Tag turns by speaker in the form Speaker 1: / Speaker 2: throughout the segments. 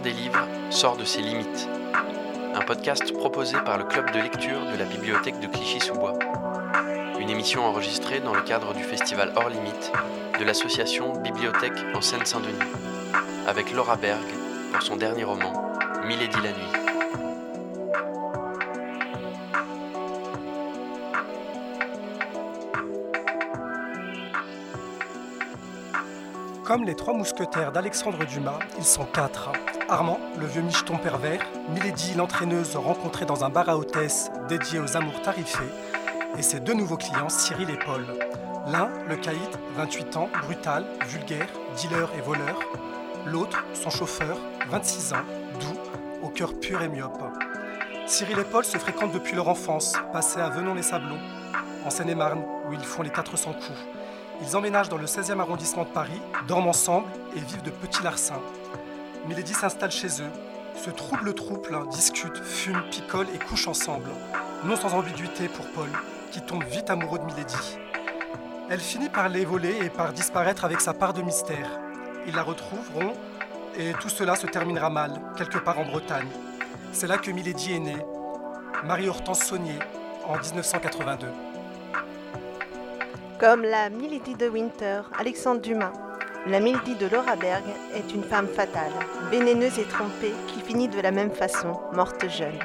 Speaker 1: des livres sort de ses limites. Un podcast proposé par le club de lecture de la bibliothèque de Clichy-sous-Bois. Une émission enregistrée dans le cadre du festival Hors Limites de l'association Bibliothèque en Seine-Saint-Denis, avec Laura Berg pour son dernier roman, Milady la nuit.
Speaker 2: Comme les trois mousquetaires d'Alexandre Dumas, ils sont quatre. Armand, le vieux micheton pervers, Milady, l'entraîneuse rencontrée dans un bar à hôtesse dédié aux amours tarifés, et ses deux nouveaux clients, Cyril et Paul. L'un, le caïd, 28 ans, brutal, vulgaire, dealer et voleur. L'autre, son chauffeur, 26 ans, doux, au cœur pur et myope. Cyril et Paul se fréquentent depuis leur enfance, passés à Venon-les-Sablons, en Seine-et-Marne, où ils font les 400 coups. Ils emménagent dans le 16e arrondissement de Paris, dorment ensemble et vivent de petits larcins. Milady s'installe chez eux, se trouble le trouble, discutent, fument, picolent et couchent ensemble. Non sans ambiguïté pour Paul, qui tombe vite amoureux de Milady. Elle finit par les voler et par disparaître avec sa part de mystère. Ils la retrouveront et tout cela se terminera mal, quelque part en Bretagne. C'est là que Milady est née, Marie-Hortense Saunier, en 1982.
Speaker 3: Comme la Milady de Winter, Alexandre Dumas, la Milady de Laura Berg est une femme fatale, vénéneuse et trompée, qui finit de la même façon, morte jeune.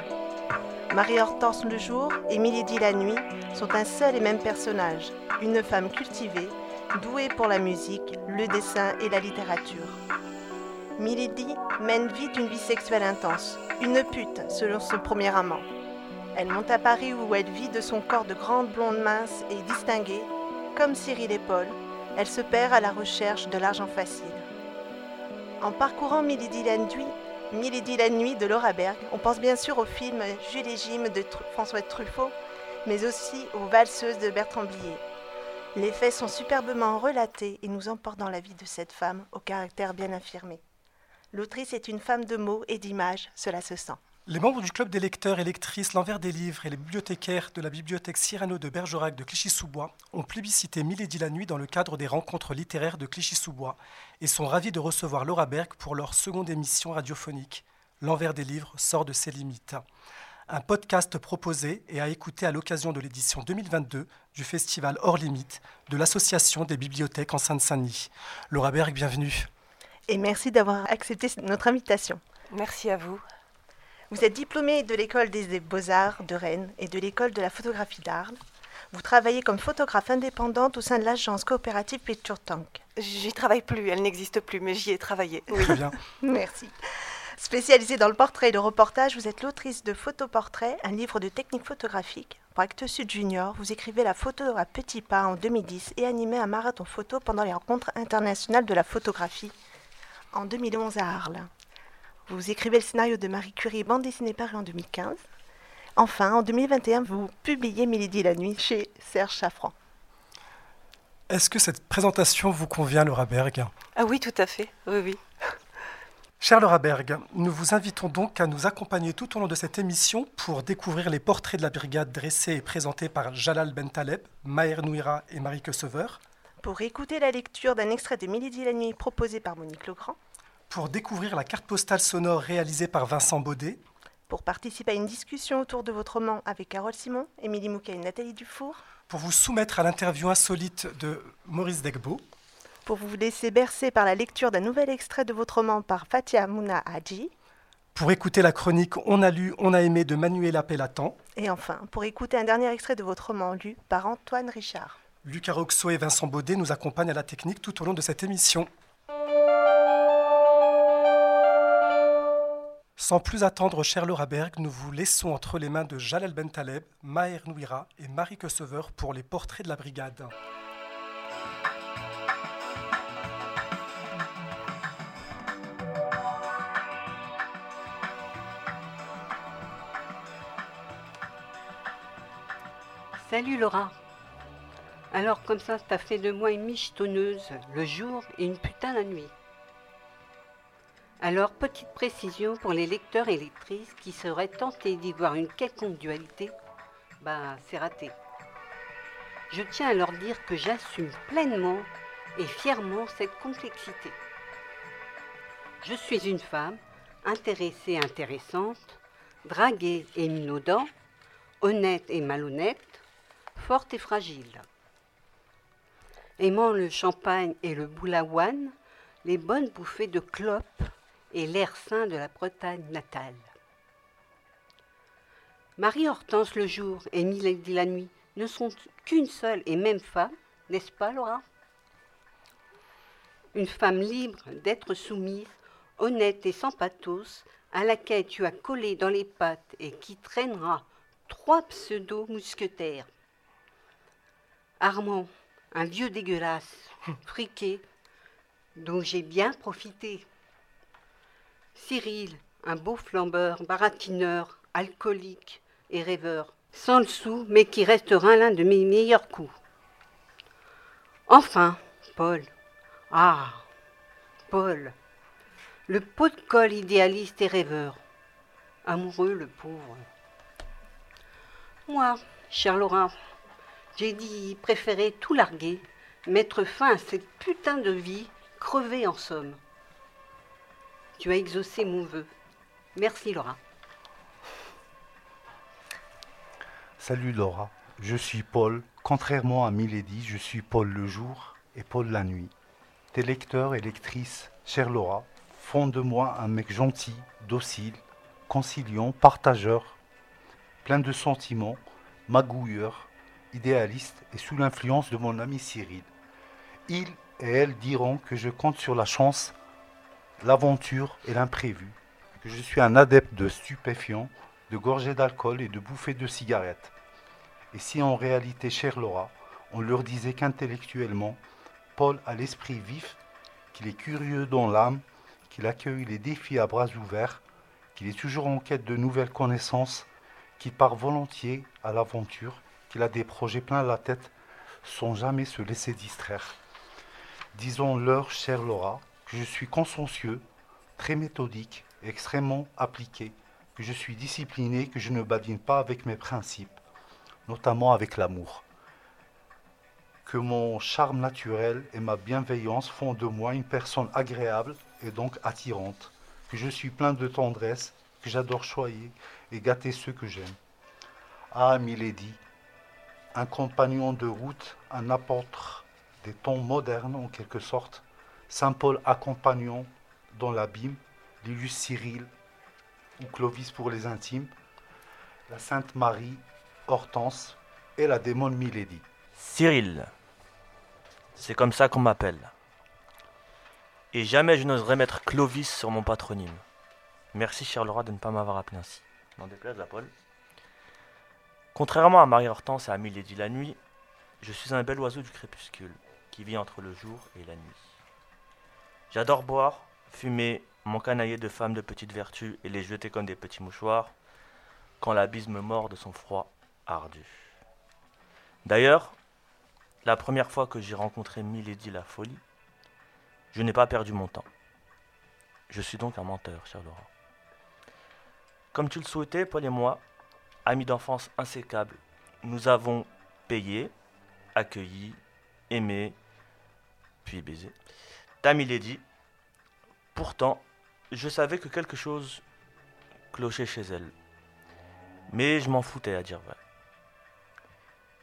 Speaker 3: Marie-Hortense le jour et Milady la nuit sont un seul et même personnage, une femme cultivée, douée pour la musique, le dessin et la littérature. Milady mène vite une vie sexuelle intense, une pute selon son premier amant. Elle monte à Paris où elle vit de son corps de grande blonde mince et distinguée comme Cyril et Paul, elle se perd à la recherche de l'argent facile. En parcourant Milady la nuit, Milady de Laura Berg, on pense bien sûr au film Jules et Jim de François Truffaut, mais aussi aux valseuses de Bertrand Blier. Les faits sont superbement relatés et nous emportent dans la vie de cette femme au caractère bien affirmé. L'autrice est une femme de mots et d'images, cela se sent.
Speaker 2: Les membres du club des lecteurs et lectrices L'Envers des livres et les bibliothécaires de la bibliothèque Cyrano de Bergerac de Clichy-sous-Bois ont plébiscité Milady la nuit dans le cadre des rencontres littéraires de Clichy-sous-Bois et sont ravis de recevoir Laura Berg pour leur seconde émission radiophonique. L'Envers des livres sort de ses limites. Un podcast proposé et à écouter à l'occasion de l'édition 2022 du festival Hors Limites de l'Association des bibliothèques en Seine-Saint-Denis. Laura Berg, bienvenue.
Speaker 3: Et merci d'avoir accepté notre invitation.
Speaker 4: Merci à vous.
Speaker 3: Vous êtes diplômée de l'école des beaux-arts de Rennes et de l'école de la photographie d'Arles. Vous travaillez comme photographe indépendante au sein de l'agence coopérative Picture Tank.
Speaker 4: J'y travaille plus, elle n'existe plus, mais j'y ai travaillé.
Speaker 2: Oui. Très bien.
Speaker 3: Merci. Spécialisée dans le portrait et le reportage, vous êtes l'autrice de Photoportrait, un livre de technique photographique. Pour Actes Sud Junior, vous écrivez la photo à petits pas en 2010 et animez un marathon photo pendant les rencontres internationales de la photographie en 2011 à Arles. Vous écrivez le scénario de Marie Curie, bande dessinée parue en 2015. Enfin, en 2021, vous publiez Milady la nuit chez Serge Chaffran.
Speaker 2: Est-ce que cette présentation vous convient, Laura Berg?
Speaker 4: Ah oui, tout à fait. Oui, oui.
Speaker 2: Cher Laura Berg, nous vous invitons donc à nous accompagner tout au long de cette émission pour découvrir les portraits de la brigade dressés et présentés par Jalal Bentaleb, Maher Nouira et Marie Quesever.
Speaker 3: Pour écouter la lecture d'un extrait de Milady la nuit proposé par Monique Legrand.
Speaker 2: Pour découvrir la carte postale sonore réalisée par Vincent Baudet.
Speaker 3: Pour participer à une discussion autour de votre roman avec Carole Simon, Émilie Mouquet et Nathalie Dufour.
Speaker 2: Pour vous soumettre à l'interview insolite de Maurice Degbo.
Speaker 3: Pour vous laisser bercer par la lecture d'un nouvel extrait de votre roman par Fatia Mouna Hadji.
Speaker 2: Pour écouter la chronique On a lu, on a aimé de Manuela Pellatan.
Speaker 3: Et enfin, pour écouter un dernier extrait de votre roman lu par Antoine Richard.
Speaker 2: Lucas Roxo et Vincent Baudet nous accompagnent à la technique tout au long de cette émission. Sans plus attendre, cher Laura Berg, nous vous laissons entre les mains de Jalal Bentaleb, Maher Nouira et Marie Quesever pour les portraits de la brigade.
Speaker 5: Salut Laura. Alors comme ça, t'as fait de moi une michetonneuse le jour et une putain la nuit. Alors, petite précision pour les lecteurs et lectrices qui seraient tentés d'y voir une quelconque dualité, bah c'est raté. Je tiens à leur dire que j'assume pleinement et fièrement cette complexité. Je suis une femme, intéressée intéressante, draguée et minaudant, honnête et malhonnête, forte et fragile. Aimant le champagne et le boulaouane, les bonnes bouffées de clopes et l'air sain de la Bretagne natale. Marie-Hortense le jour et Milady la nuit ne sont qu'une seule et même femme, n'est-ce pas, Laura Une femme libre d'être soumise, honnête et sans pathos, à laquelle tu as collé dans les pattes et qui traînera trois pseudo-mousquetaires. Armand, un vieux dégueulasse, friqué, dont j'ai bien profité. Cyril, un beau flambeur, baratineur, alcoolique et rêveur, sans le sou, mais qui restera l'un de mes meilleurs coups. Enfin, Paul. Ah, Paul. Le pot de colle idéaliste et rêveur. Amoureux, le pauvre. Moi, cher Laura, j'ai dit préférer tout larguer, mettre fin à cette putain de vie, crever en somme. Tu as exaucé mon vœu. Merci Laura.
Speaker 6: Salut Laura, je suis Paul. Contrairement à Milady, je suis Paul le jour et Paul la nuit. Tes lecteurs et lectrices, chère Laura, font de moi un mec gentil, docile, conciliant, partageur, plein de sentiments, magouilleur, idéaliste et sous l'influence de mon ami Cyril. Ils et elles diront que je compte sur la chance, l'aventure et l'imprévu, que je suis un adepte de stupéfiants, de gorgées d'alcool et de bouffées de cigarettes. Et si en réalité, chère Laura, on leur disait qu'intellectuellement, Paul a l'esprit vif, qu'il est curieux dans l'âme, qu'il accueille les défis à bras ouverts, qu'il est toujours en quête de nouvelles connaissances, qu'il part volontiers à l'aventure, qu'il a des projets plein la tête, sans jamais se laisser distraire. Disons-leur, chère Laura, que je suis consciencieux, très méthodique, extrêmement appliqué, que je suis discipliné, que je ne badine pas avec mes principes, notamment avec l'amour. Que mon charme naturel et ma bienveillance font de moi une personne agréable et donc attirante, que je suis plein de tendresse, que j'adore choyer et gâter ceux que j'aime. Ah, Milady, un compagnon de route, un apôtre des temps modernes en quelque sorte, Saint Paul accompagnant dans l'abîme, l'illustre Cyril ou Clovis pour les intimes, la Sainte Marie, Hortense et la démone Milady.
Speaker 7: Cyril. C'est comme ça qu'on m'appelle. Et jamais je n'oserais mettre Clovis sur mon patronyme. Merci, cher Laura, de ne pas m'avoir appelé ainsi. N'en déplaise à Paul. Contrairement à Marie-Hortense et à Milady la nuit, je suis un bel oiseau du crépuscule qui vit entre le jour et la nuit. J'adore boire, fumer, m'encanailler de femmes de petite vertu et les jeter comme des petits mouchoirs quand la bise me mord de son froid ardu. D'ailleurs, la première fois que j'ai rencontré Milady la folie, je n'ai pas perdu mon temps. Je suis donc un menteur, cher Laura. Comme tu le souhaitais, Paul et moi, amis d'enfance insécables, nous avons payé, accueilli, aimé, puis baisé. Ta Milady. Pourtant, je savais que quelque chose clochait chez elle. Mais je m'en foutais à dire vrai.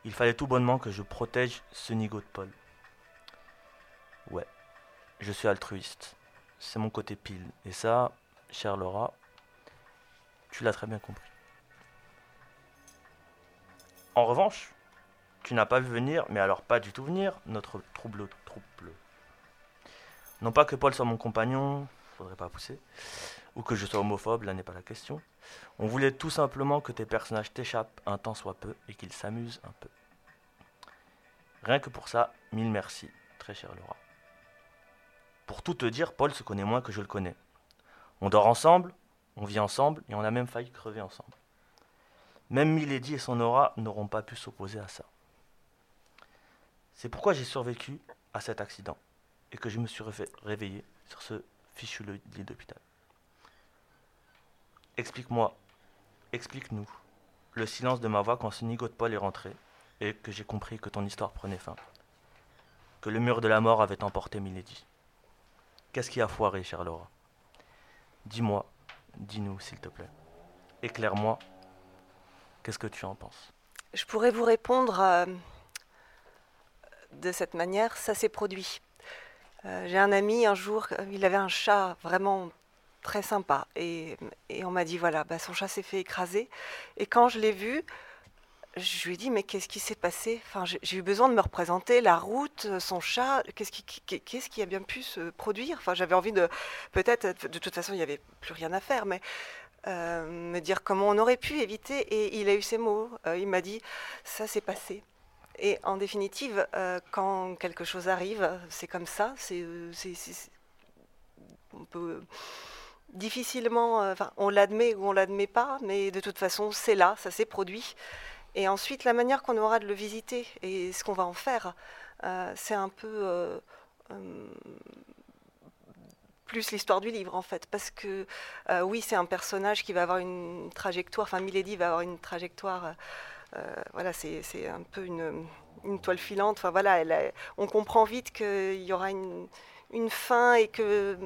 Speaker 7: Il fallait tout bonnement que je protège ce nigo de Paul. Ouais, je suis altruiste. C'est mon côté pile. Et ça, chère Laura, tu l'as très bien compris. En revanche, tu n'as pas vu venir, mais alors pas du tout venir, notre trouble. Non pas que Paul soit mon compagnon, faudrait pas pousser, ou que je sois homophobe, là n'est pas la question. On voulait tout simplement que tes personnages t'échappent un temps soit peu et qu'ils s'amusent un peu. Rien que pour ça, mille merci, très chère Laura. Pour tout te dire, Paul se connaît moins que je le connais. On dort ensemble, on vit ensemble et on a même failli crever ensemble. Même Milady et son aura n'auront pas pu s'opposer à ça. C'est pourquoi j'ai survécu à cet accident et que je me suis réveillé sur ce fichu lit d'hôpital. Explique-moi, explique-nous le silence de ma voix quand ce nigo de Paul est rentré et que j'ai compris que ton histoire prenait fin. Que le mur de la mort avait emporté Milady. Qu'est-ce qui a foiré, chère Laura? Dis-moi, dis-nous s'il te plaît. Éclaire-moi. Qu'est-ce que tu en penses?
Speaker 4: Je pourrais vous répondre euh, de cette manière, ça s'est produit. Euh, J'ai un ami un jour, euh, il avait un chat vraiment très sympa et, on m'a dit voilà, bah, son chat s'est fait écraser. Et quand je l'ai vu, je lui ai dit mais qu'est-ce qui s'est passé? Enfin, j'ai eu besoin de me représenter la route, euh, son chat, qu'est-ce qui, a bien pu se produire? Enfin, j'avais envie de peut-être de toute façon il n'y avait plus rien à faire, mais me dire comment on aurait pu éviter. Et il a eu ces mots. Il m'a dit ça s'est passé. Et en définitive, euh, quand quelque chose arrive, c'est comme ça. C'est, euh, on peut difficilement, euh, on l'admet ou on l'admet pas, mais de toute façon, c'est là, ça s'est produit. Et ensuite, la manière qu'on aura de le visiter et ce qu'on va en faire, c'est un peu euh, plus l'histoire du livre en fait, parce que oui, c'est un personnage qui va avoir une trajectoire, enfin Milady va avoir une trajectoire, voilà, c'est un peu une, toile filante, enfin voilà, elle on comprend vite qu'il y aura une, une fin et que,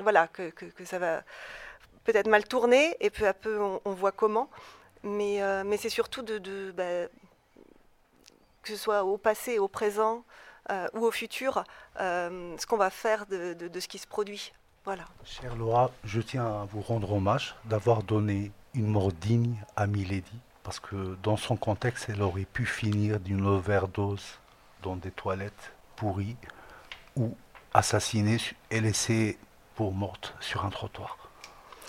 Speaker 4: voilà, que, ça va peut-être mal tourner, et peu à peu on, voit comment, mais, euh, mais c'est surtout de, bah, que ce soit au passé, au présent euh, ou au futur, euh, ce qu'on va faire de, de- de ce qui se produit. Voilà.
Speaker 6: Chère Laura, je tiens à vous rendre hommage d'avoir donné une mort digne à Milady, parce que dans son contexte, elle aurait pu finir d'une overdose dans des toilettes pourries ou assassinée et laissée pour morte sur un trottoir.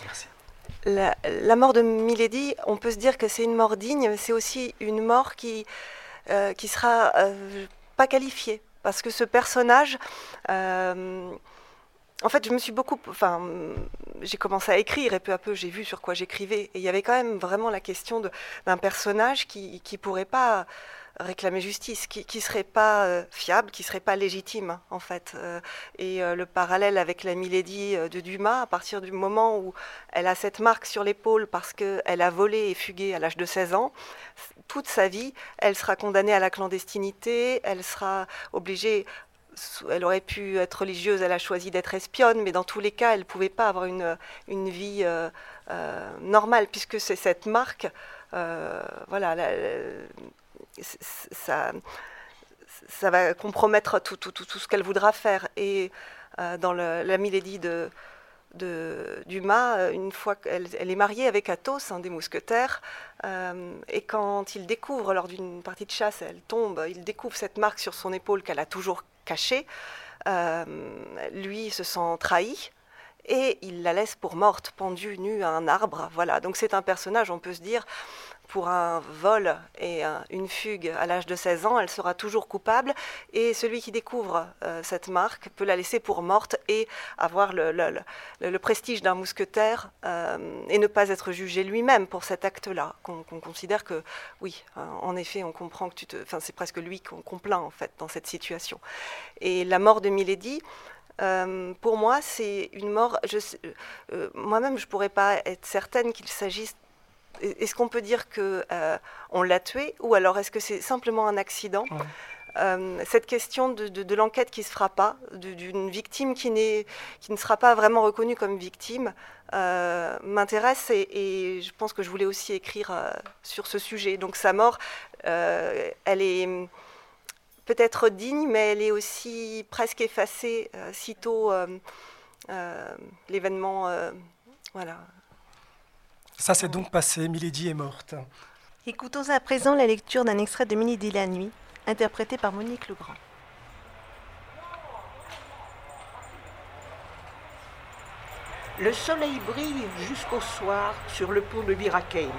Speaker 6: Merci.
Speaker 4: La, mort de Milady, on peut se dire que c'est une mort digne, mais c'est aussi une mort qui, euh, qui sera euh, pas qualifiée. Parce que ce personnage, euh, en fait, je me suis beaucoup. Enfin, j'ai commencé à écrire et peu à peu, j'ai vu sur quoi j'écrivais. Et il y avait quand même vraiment la question d'un personnage qui ne pourrait pas réclamer justice, qui ne serait pas euh, fiable, qui serait pas légitime, en fait. Euh, et euh, le parallèle avec la Milady de Dumas, à partir du moment où elle a cette marque sur l'épaule parce qu'elle a volé et fugué à l'âge de 16 ans, toute sa vie, elle sera condamnée à la clandestinité, elle sera obligée elle aurait pu être religieuse, elle a choisi d'être espionne, mais dans tous les cas, elle ne pouvait pas avoir une, vie euh, euh, normale, puisque c'est cette marque, euh, voilà, ça, va compromettre tout, ce qu'elle voudra faire. Et dans le- la Milady de, de Dumas, une fois qu'elle elle est mariée avec Athos, un des mousquetaires, et quand il découvre, lors d'une partie de chasse, elle tombe, il découvre cette marque sur son épaule qu'elle a toujours cachée, euh, lui se sent trahi. Et il la laisse pour morte, pendue, nue à un arbre. Voilà. Donc c'est un personnage, on peut se dire, pour un vol et un- une fugue à l'âge de 16 ans, elle sera toujours coupable. Et celui qui découvre euh, cette marque peut la laisser pour morte et avoir le, prestige d'un mousquetaire euh, et ne pas être jugé lui-même pour cet acte-là. Qu'on considère que, oui, euh, en effet, on comprend que tu te. Enfin, c'est presque lui qu'on qu'on plaint, en fait, dans cette situation. Et la mort de Milady. pour moi, c'est une mort. Moi-même, je ne pourrais pas être certaine qu'il s'agisse est-ce qu'on peut dire que euh, on l'a tué ou alors est-ce que c'est simplement un accident?
Speaker 2: Ouais.
Speaker 4: Euh, Cette question de, de- de l'enquête qui se fera pas, d'une victime qui, n'est- qui ne sera pas vraiment reconnue comme victime, euh, m'intéresse et, et je pense que je voulais aussi écrire sur ce sujet. Donc sa mort, elle est peut-être digne, mais elle est aussi presque effacée sitôt l'événement. voilà.
Speaker 2: Ça s'est donc passé, Milady est morte.
Speaker 3: Écoutons à présent la lecture d'un extrait de Milady la nuit, interprété par Monique Legrand.
Speaker 8: Le soleil brille jusqu'au soir sur le pont de Birakeim.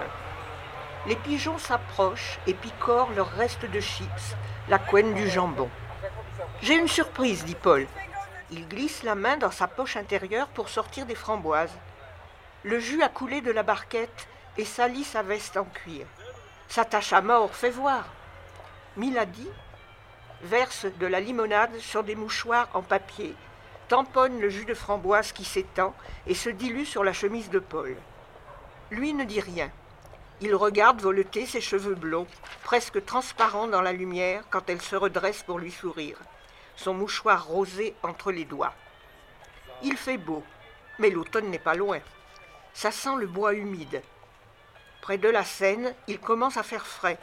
Speaker 8: Les pigeons s'approchent et picorent leur reste de chips, la couenne du jambon. J'ai une surprise, dit Paul. Il glisse la main dans sa poche intérieure pour sortir des framboises. Le jus a coulé de la barquette et salit sa veste en cuir. Sa tache à mort, fais voir. Milady verse de la limonade sur des mouchoirs en papier, tamponne le jus de framboise qui s'étend et se dilue sur la chemise de Paul. Lui ne dit rien. Il regarde voleter ses cheveux blonds, presque transparents dans la lumière quand elle se redresse pour lui sourire, son mouchoir rosé entre les doigts. Il fait beau, mais l'automne n'est pas loin. Ça sent le bois humide. Près de la Seine, il commence à faire frais.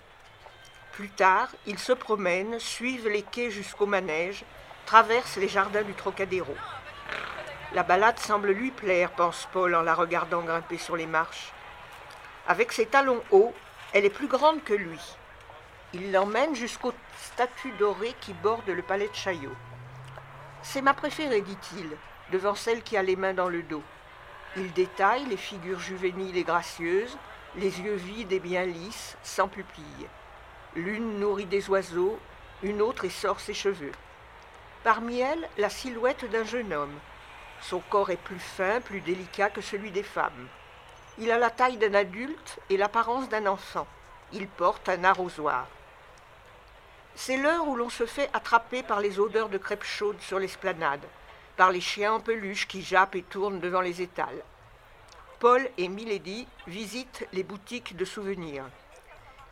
Speaker 8: Plus tard, ils se promènent, suivent les quais jusqu'au manège, traversent les jardins du Trocadéro. La balade semble lui plaire, pense Paul en la regardant grimper sur les marches. Avec ses talons hauts, elle est plus grande que lui. Il l'emmène jusqu'aux statues dorées qui bordent le palais de Chaillot. C'est ma préférée, dit-il, devant celle qui a les mains dans le dos. Il détaille les figures juvéniles et gracieuses, les yeux vides et bien lisses, sans pupilles. L'une nourrit des oiseaux, une autre essore ses cheveux. Parmi elles, la silhouette d'un jeune homme. Son corps est plus fin, plus délicat que celui des femmes. Il a la taille d'un adulte et l'apparence d'un enfant. Il porte un arrosoir. C'est l'heure où l'on se fait attraper par les odeurs de crêpes chaudes sur l'esplanade, par les chiens en peluche qui jappent et tournent devant les étals. Paul et Milady visitent les boutiques de souvenirs.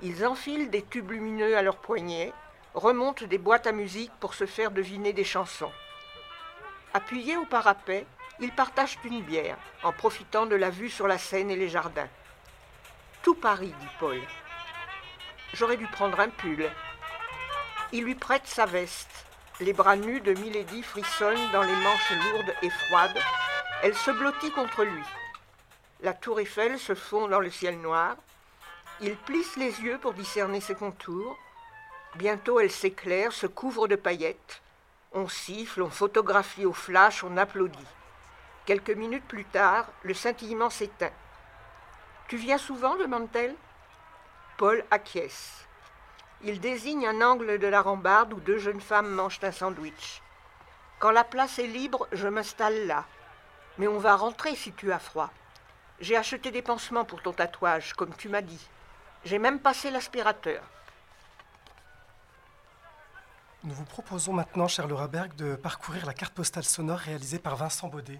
Speaker 8: Ils enfilent des tubes lumineux à leurs poignets, remontent des boîtes à musique pour se faire deviner des chansons. Appuyés au parapet, ils partagent une bière, en profitant de la vue sur la Seine et les jardins. Tout Paris, dit Paul. J'aurais dû prendre un pull. Il lui prête sa veste. Les bras nus de Milady frissonnent dans les manches lourdes et froides. Elle se blottit contre lui. La tour Eiffel se fond dans le ciel noir. Il plisse les yeux pour discerner ses contours. Bientôt elle s'éclaire, se couvre de paillettes. On siffle, on photographie au flash, on applaudit. Quelques minutes plus tard, le scintillement s'éteint. Tu viens souvent? demande-t-elle. Paul acquiesce. Il désigne un angle de la rambarde où deux jeunes femmes mangent un sandwich. Quand la place est libre, je m'installe là. Mais on va rentrer si tu as froid. J'ai acheté des pansements pour ton tatouage, comme tu m'as dit. J'ai même passé l'aspirateur.
Speaker 2: Nous vous proposons maintenant, cher Laura Berg, de parcourir la carte postale sonore réalisée par Vincent Baudet.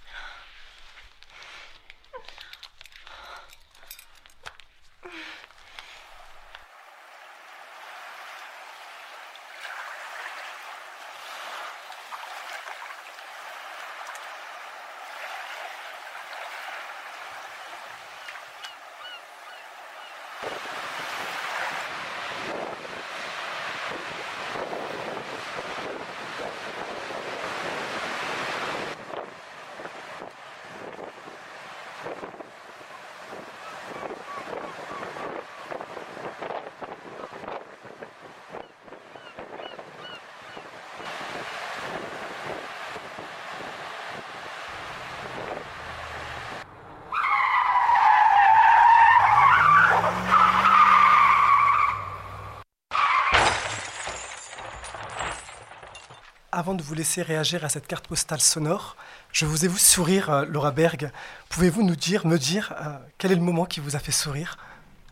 Speaker 2: Avant de vous laisser réagir à cette carte postale sonore, je vous ai vu sourire, euh, Laura Berg. Pouvez-vous nous dire, me dire, euh, quel est le moment qui vous a fait sourire?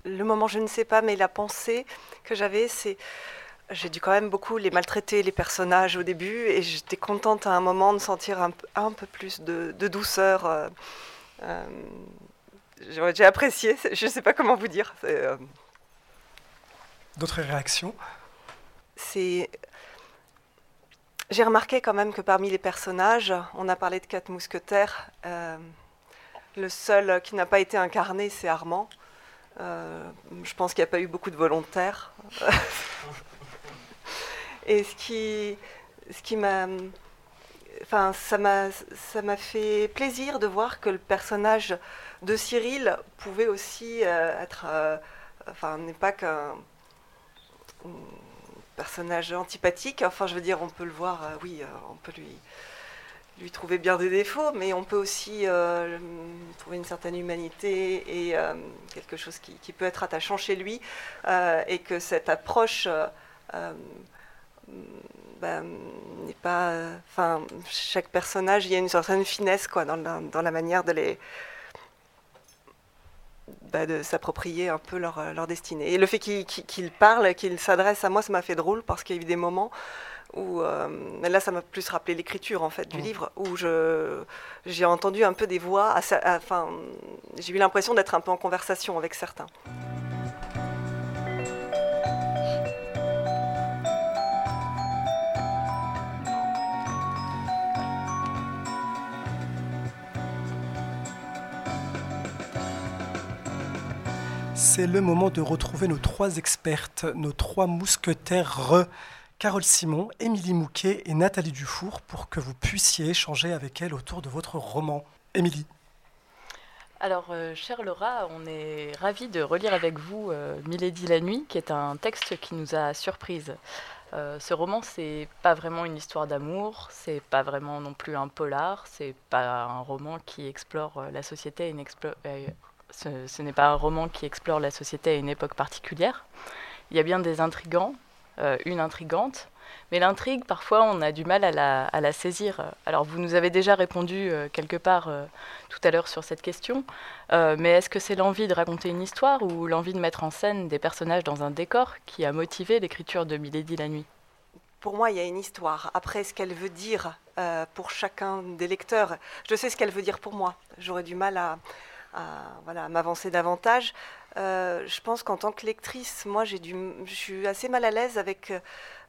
Speaker 4: Le moment, je ne sais pas, mais la pensée que j'avais, c'est. J'ai dû quand même beaucoup les maltraiter, les personnages au début, et j'étais contente à un moment de sentir un, un peu plus de, de douceur. Euh, euh, J'ai apprécié, je ne sais pas comment vous dire. Euh,
Speaker 2: D'autres réactions?
Speaker 4: C'est j'ai remarqué quand même que parmi les personnages, on a parlé de quatre mousquetaires, euh, le seul qui n'a pas été incarné, c'est Armand. Euh, je pense qu'il n'y a pas eu beaucoup de volontaires. Et ce qui, ce qui m'a, enfin, ça m'a, fait plaisir de voir que le personnage de Cyril pouvait aussi euh, être, enfin, n'est pas qu'un personnage antipathique. Enfin, je veux dire, on peut le voir, euh, oui, euh, on peut lui, lui trouver bien des défauts, mais on peut aussi euh, trouver une certaine humanité et quelque chose qui, peut être attachant chez lui, et que cette approche ben, n'est pas. Enfin, chaque personnage, il y a une certaine finesse quoi, dans la manière de les bah, de s'approprier un peu leur, euh, leur destinée. Et le fait qu'il qu'il- qu'il parle, qu'il s'adresse à moi, ça m'a fait drôle parce qu'il y a eu des moments où, euh, là, ça m'a plus rappelé l'écriture en fait du
Speaker 2: Mhm.
Speaker 4: livre, où je j'ai entendu un peu des voix, enfin, j'ai eu l'impression d'être un peu en conversation avec certains.
Speaker 2: C'est le moment de retrouver nos trois expertes, nos trois mousquetaires, Carole Simon, Émilie Mouquet et Nathalie Dufour, pour que vous puissiez échanger avec elles autour de votre roman. Émilie,
Speaker 9: Alors, euh, chère Laura, on est ravis de relire avec vous euh, Milady la nuit, qui est un texte qui nous a surprise. Euh, ce roman, c'est pas vraiment une histoire d'amour, c'est pas vraiment non plus un polar, c'est pas un roman qui explore euh, la société, à une ce, n'est pas un roman qui explore la société à une époque particulière. Il y a bien des intrigants, euh, une intrigante, mais l'intrigue, parfois, on a du mal à la, saisir. Alors, vous nous avez déjà répondu euh, quelque part euh, tout à l'heure sur cette question, mais est-ce que c'est l'envie de raconter une histoire ou l'envie de mettre en scène des personnages dans un décor qui a motivé l'écriture de Milady la nuit?
Speaker 4: Pour moi, il y a une histoire. Après, ce qu'elle veut dire pour chacun des lecteurs, je sais ce qu'elle veut dire pour moi. J'aurais du mal à, à, voilà, m'avancer davantage. Euh, je pense qu'en tant que lectrice, moi, j'ai du, je suis assez mal à l'aise avec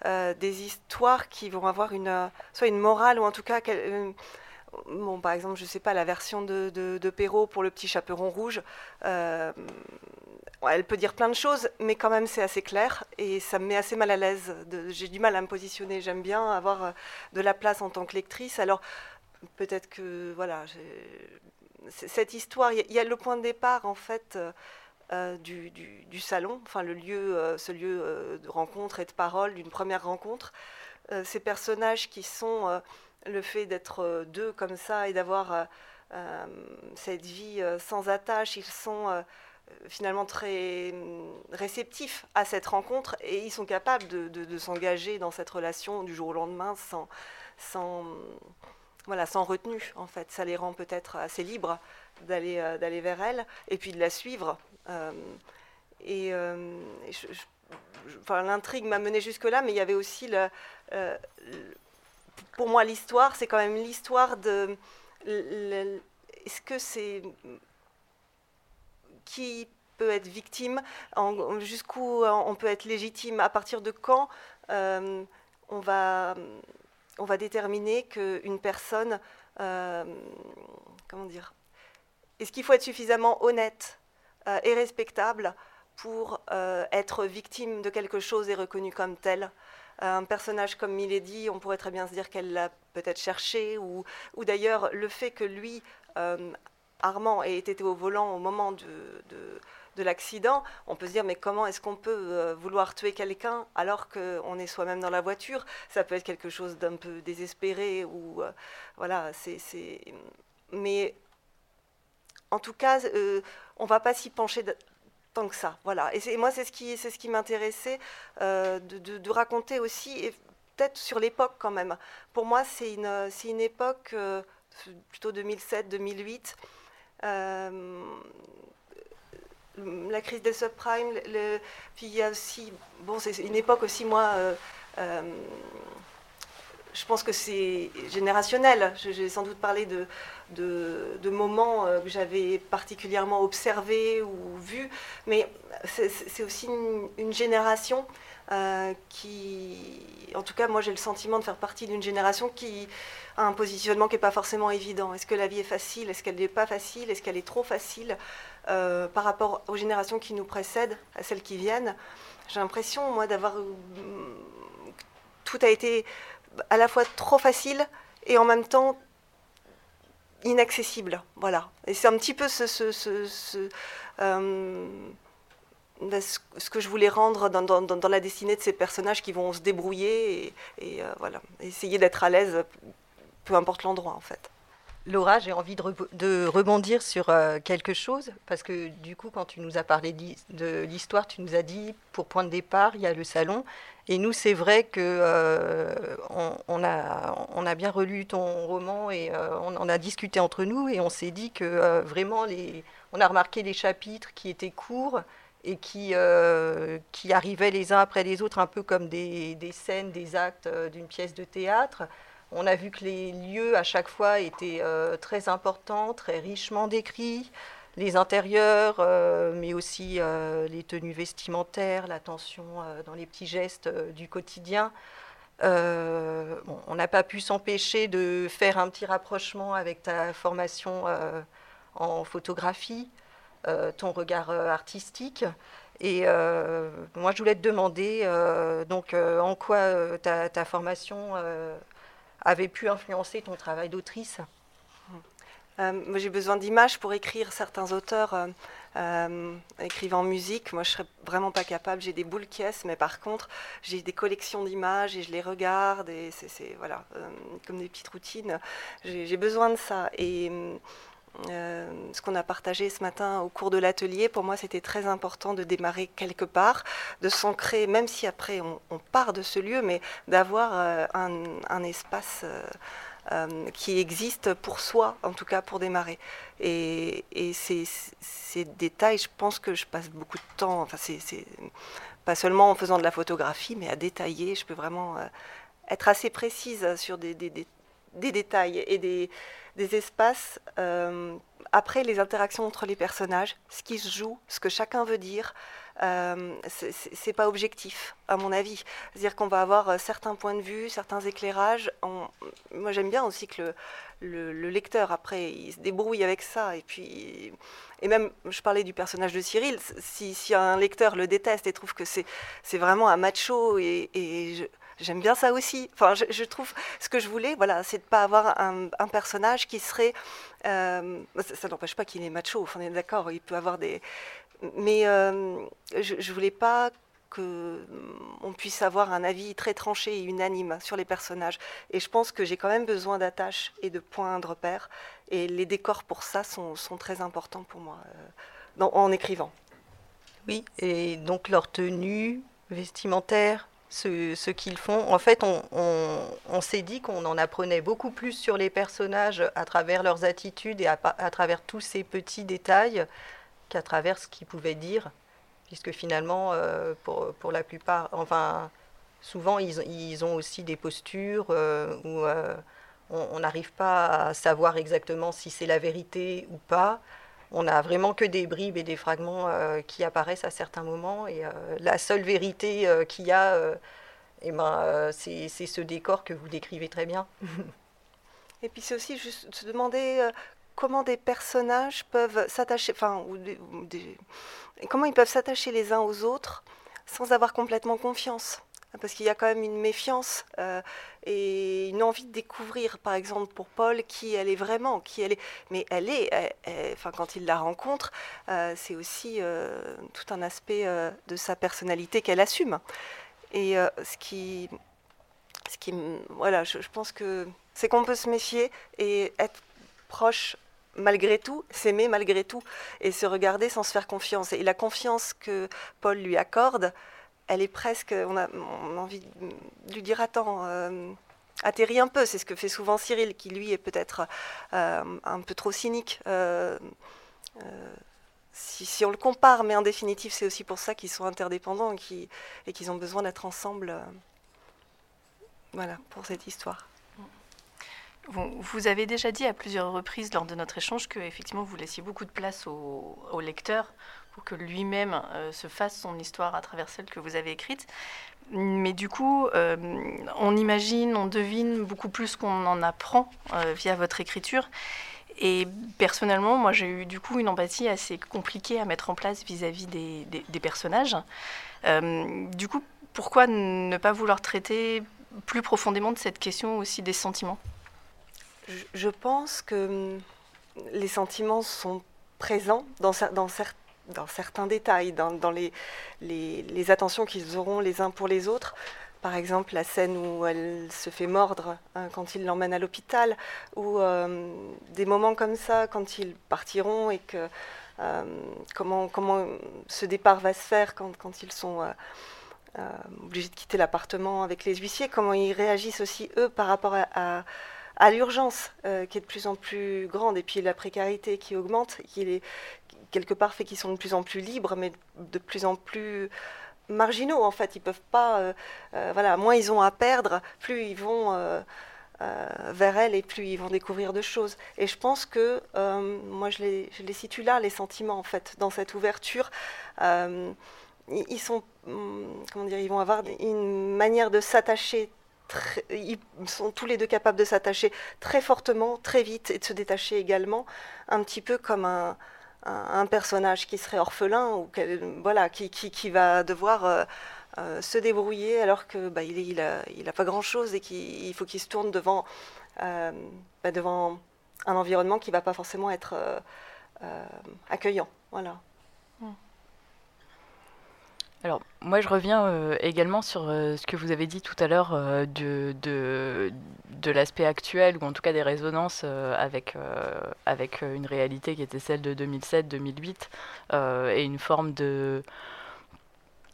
Speaker 4: euh, des histoires qui vont avoir une, euh, soit une morale ou en tout cas, euh, bon, par exemple, je sais pas, la version de, de, Perrault pour le petit chaperon rouge. euh, elle peut dire plein de choses, mais quand même c'est assez clair et ça me met assez mal à l'aise. J'ai du mal à me positionner. J'aime bien avoir euh, de la place en tant que lectrice. Alors peut-être que voilà, cette histoire, il y, a- le point de départ en fait. euh, euh, du, salon, enfin le lieu, euh, ce lieu de rencontre et de parole, d'une première rencontre. Ces personnages qui sont le fait d'être deux comme ça et d'avoir cette vie sans attache, ils sont finalement très hum, réceptifs à cette rencontre et ils sont capables de, s'engager dans cette relation du jour au lendemain sans, voilà, sans retenue, en fait. Ça les rend peut-être assez libres d'aller d'aller vers elle et puis de la suivre. et, l'intrigue m'a mené jusque-là, mais il y avait aussi le, pour moi l'histoire, c'est quand même l'histoire de est-ce que c'est qui peut être victime, jusqu'où on peut être légitime, à partir de quand euh, on, va, on va déterminer qu'une personne, euh, comment dire, est-ce qu'il faut être suffisamment honnête euh, et respectable pour être victime de quelque chose et reconnu comme tel. Un personnage comme Milady, on pourrait très bien se dire qu'elle l'a peut-être cherché, ou, d'ailleurs le fait que lui, Armand, ait été au volant au moment de l'accident, on peut se dire mais comment est-ce qu'on peut euh, vouloir tuer quelqu'un alors qu'on est soi-même dans la voiture? Ça peut être quelque chose d'un peu désespéré ou euh, voilà, c'est mais en tout cas, euh, on va pas s'y pencher tant que ça. Voilà. Et, moi, c'est ce qui, c'est ce qui m'intéressait de, raconter aussi, et peut-être sur l'époque quand même. Pour moi, c'est une, c'est une époque plutôt 2007-2008 la crise des subprimes, puis il y a aussi, bon, c'est une époque aussi, moi, euh, euh, je pense que c'est générationnel. J'ai sans doute parlé de, de, moments euh, que j'avais particulièrement observés ou vus, mais c'est aussi une, génération qui, en tout cas, moi j'ai le sentiment de faire partie d'une génération qui a un positionnement qui n'est pas forcément évident. Est-ce que la vie est facile? Est-ce qu'elle n'est pas facile? Est-ce qu'elle est trop facile? Euh, par rapport aux générations qui nous précèdent, à celles qui viennent. J'ai l'impression, moi, d'avoir. Euh, tout a été à la fois trop facile et en même temps inaccessible. Voilà. Et c'est un petit peu ce, euh, ben, que je voulais rendre dans, la destinée de ces personnages qui vont se débrouiller et, et voilà, essayer d'être à l'aise, peu importe l'endroit en fait.
Speaker 10: Laura, j'ai envie de, rebondir sur euh, quelque chose, parce que du coup, quand tu nous as parlé de l'histoire, tu nous as dit, pour point de départ, il y a le salon. Et nous, c'est vrai que euh, on, a, bien relu ton roman et euh, on a discuté entre nous et on s'est dit que vraiment, on a remarqué les chapitres qui étaient courts et qui, arrivaient les uns après les autres, un peu comme des scènes, des actes d'une pièce de théâtre. On a vu que les lieux à chaque fois étaient euh, très importants, très richement décrits, les intérieurs, euh, mais aussi euh, les tenues vestimentaires, l'attention dans les petits gestes du quotidien. on n'a pas pu s'empêcher de faire un petit rapprochement avec ta formation en photographie, ton regard artistique. Et moi, je voulais te demander donc en quoi ta formation avait pu influencer ton travail d'autrice
Speaker 4: euh, j'ai besoin d'images pour écrire certains auteurs. Euh, euh, écrivant musique, moi je serais vraiment pas capable. J'ai des boules caisses, mais par contre j'ai des collections d'images et je les regarde et c'est voilà comme des petites routines. J'ai besoin de ça et euh, ce qu'on a partagé ce matin au cours de l'atelier, pour moi, c'était très important de démarrer quelque part, de s'ancrer, même si après on, part de ce lieu, mais d'avoir euh, un, espace euh, qui existe pour soi, en tout cas pour démarrer. Et, ces, détails, je pense que je passe beaucoup de temps, enfin, pas seulement en faisant de la photographie, mais à détailler. Je peux vraiment être assez précise sur des, des détails et des des espaces euh, après les interactions entre les personnages, ce qui se joue, ce que chacun veut dire. Euh, c'est pas objectif, à mon avis. C'est-à-dire qu'on va avoir euh, certains points de vue, certains éclairages. moi, j'aime bien aussi que le, le, lecteur, après, il se débrouille avec ça. Et puis, et même, je parlais du personnage de Cyril. Si, si un lecteur le déteste et trouve que c'est vraiment un macho et, et je, j'aime bien ça aussi. Enfin, je, trouve ce que je voulais, voilà, c'est de pas avoir un, personnage qui serait. Euh, ça, n'empêche pas qu'il est macho. on est d'accord. Il peut avoir des. Mais euh, je, ne voulais pas que on puisse avoir un avis très tranché et unanime sur les personnages. Et je pense que j'ai quand même besoin d'attaches et de points de repère. Et les décors pour ça sont, sont très importants pour moi euh, en écrivant.
Speaker 10: Oui, et donc leur tenue vestimentaire, ce, qu'ils font. En fait, on, s'est dit qu'on en apprenait beaucoup plus sur les personnages à travers leurs attitudes et à, travers tous ces petits détails qu'à travers ce qu'ils pouvaient dire, puisque finalement, euh, pour, pour, la plupart, enfin, souvent, ils, ont aussi des postures euh, où euh, on n'arrive pas à savoir exactement si c'est la vérité ou pas on n'a vraiment que des bribes et des fragments euh, qui apparaissent à certains moments. Et euh, la seule vérité euh, qu'il y a, eh ben, c'est ce décor que vous décrivez très bien.
Speaker 4: et puis c'est aussi juste se demander comment des personnages peuvent s'attacher, enfin, comment ils peuvent s'attacher les uns aux autres sans avoir complètement confiance parce qu'il y a quand même une méfiance euh, et une envie de découvrir, par exemple pour Paul, qui elle est vraiment, qui elle est. Mais elle est, enfin quand il la rencontre, euh, c'est aussi euh, tout un aspect de sa personnalité qu'elle assume. Et ce qui, ce qui, voilà, je, je pense que c'est qu'on peut se méfier et être proche malgré tout, s'aimer malgré tout et se regarder sans se faire confiance. Et la confiance que Paul lui accorde, elle est presque, on a, envie de lui dire attends, euh, atterris un peu. C'est ce que fait souvent Cyril, qui lui est peut-être euh, un peu trop cynique. Euh, si, on le compare, mais en définitive, c'est aussi pour ça qu'ils sont interdépendants et qu'ils ont besoin d'être ensemble. voilà, pour cette histoire.
Speaker 11: Vous, avez déjà dit à plusieurs reprises lors de notre échange que effectivement vous laissiez beaucoup de place au, au lecteur pour que lui-même euh, se fasse son histoire à travers celle que vous avez écrite. Mais du coup, euh, on imagine, on devine beaucoup plus qu'on en apprend euh, via votre écriture. Et personnellement, moi, j'ai eu du coup une empathie assez compliquée à mettre en place vis-à-vis des, personnages. du coup, pourquoi ne pas vouloir traiter plus profondément de cette question aussi des sentiments?
Speaker 4: Je, pense que hum, les sentiments sont présents dans, certains dans certains détails, dans, les, les, attentions qu'ils auront les uns pour les autres. Par exemple, la scène où elle se fait mordre hein, quand il l'emmène à l'hôpital, ou euh, des moments comme ça quand ils partiront et que euh, comment, comment ce départ va se faire quand, quand ils sont euh, obligés de quitter l'appartement avec les huissiers, comment ils réagissent aussi eux par rapport à, à l'urgence qui est de plus en plus grande et puis la précarité qui augmente, quelque part fait qu'ils sont de plus en plus libres, mais de plus en plus marginaux en fait. Ils peuvent pas, euh, euh, voilà, moins ils ont à perdre, plus ils vont euh, vers elle et plus ils vont découvrir de choses. Et je pense que moi je les, je les, situe là, les sentiments en fait, dans cette ouverture. ils sont, hum, comment dire, ils vont avoir une manière de s'attacher ils sont tous les deux capables de s'attacher très fortement, très vite et de se détacher également, un petit peu comme un, un, personnage qui serait orphelin ou voilà, qui, qui, va devoir euh, euh, se débrouiller alors que bah, il, il, pas grand chose et qu'il faut qu'il se tourne devant, euh, bah, devant un environnement qui va pas forcément être accueillant. Voilà.
Speaker 9: Alors, moi, je reviens euh, également sur euh, ce que vous avez dit tout à l'heure euh, de, l'aspect actuel, ou en tout cas des résonances avec, avec une réalité qui était celle de 2007-2008, et une forme de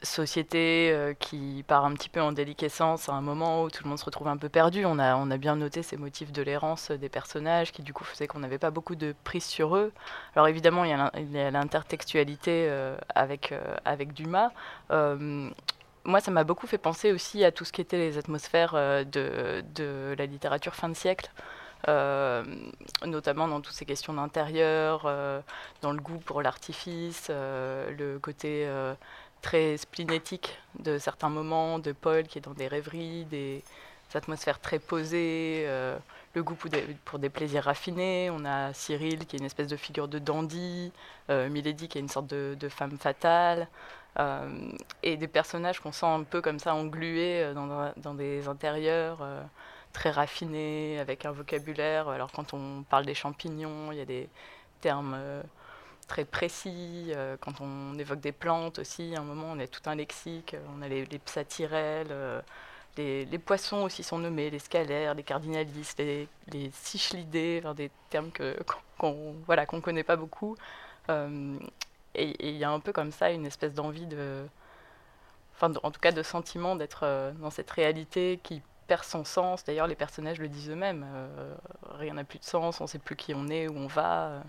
Speaker 9: société euh, qui part un petit peu en déliquescence à un moment où tout le monde se retrouve un peu perdu. On a, on a bien noté ces motifs de l'errance des personnages qui du coup faisaient qu'on n'avait pas beaucoup de prise sur eux. Alors évidemment, il y a l'intertextualité euh, avec, euh, avec Dumas. moi, ça m'a beaucoup fait penser aussi à tout ce qui était les atmosphères de, de la littérature fin de siècle. notamment dans toutes ces questions d'intérieur, dans le goût pour l'artifice, le côté très splénétique de certains moments, de Paul qui est dans des rêveries, des atmosphères très posées, euh, le goût pour des, pour des, plaisirs raffinés. On a Cyril qui est une espèce de figure de dandy, euh, Milady qui est une sorte de, femme fatale, euh, et des personnages qu'on sent un peu comme ça englués dans, dans des intérieurs très raffinés, avec un vocabulaire. Alors quand on parle des champignons, il y a des termes très précis. Euh, quand on évoque des plantes aussi, à un moment, on a tout un lexique. Euh, on a les, les psatyrelles, euh, les, les, poissons aussi sont nommés, les scalaires, les cardinalis, les, les cichlidés, des termes qu'on voilà, qu'on connaît pas beaucoup. et il y a un peu comme ça une espèce d'envie de enfin en tout cas de sentiment d'être dans cette réalité qui perd son sens. D'ailleurs, les personnages le disent eux-mêmes. rien n'a plus de sens, on ne sait plus qui on est, où on va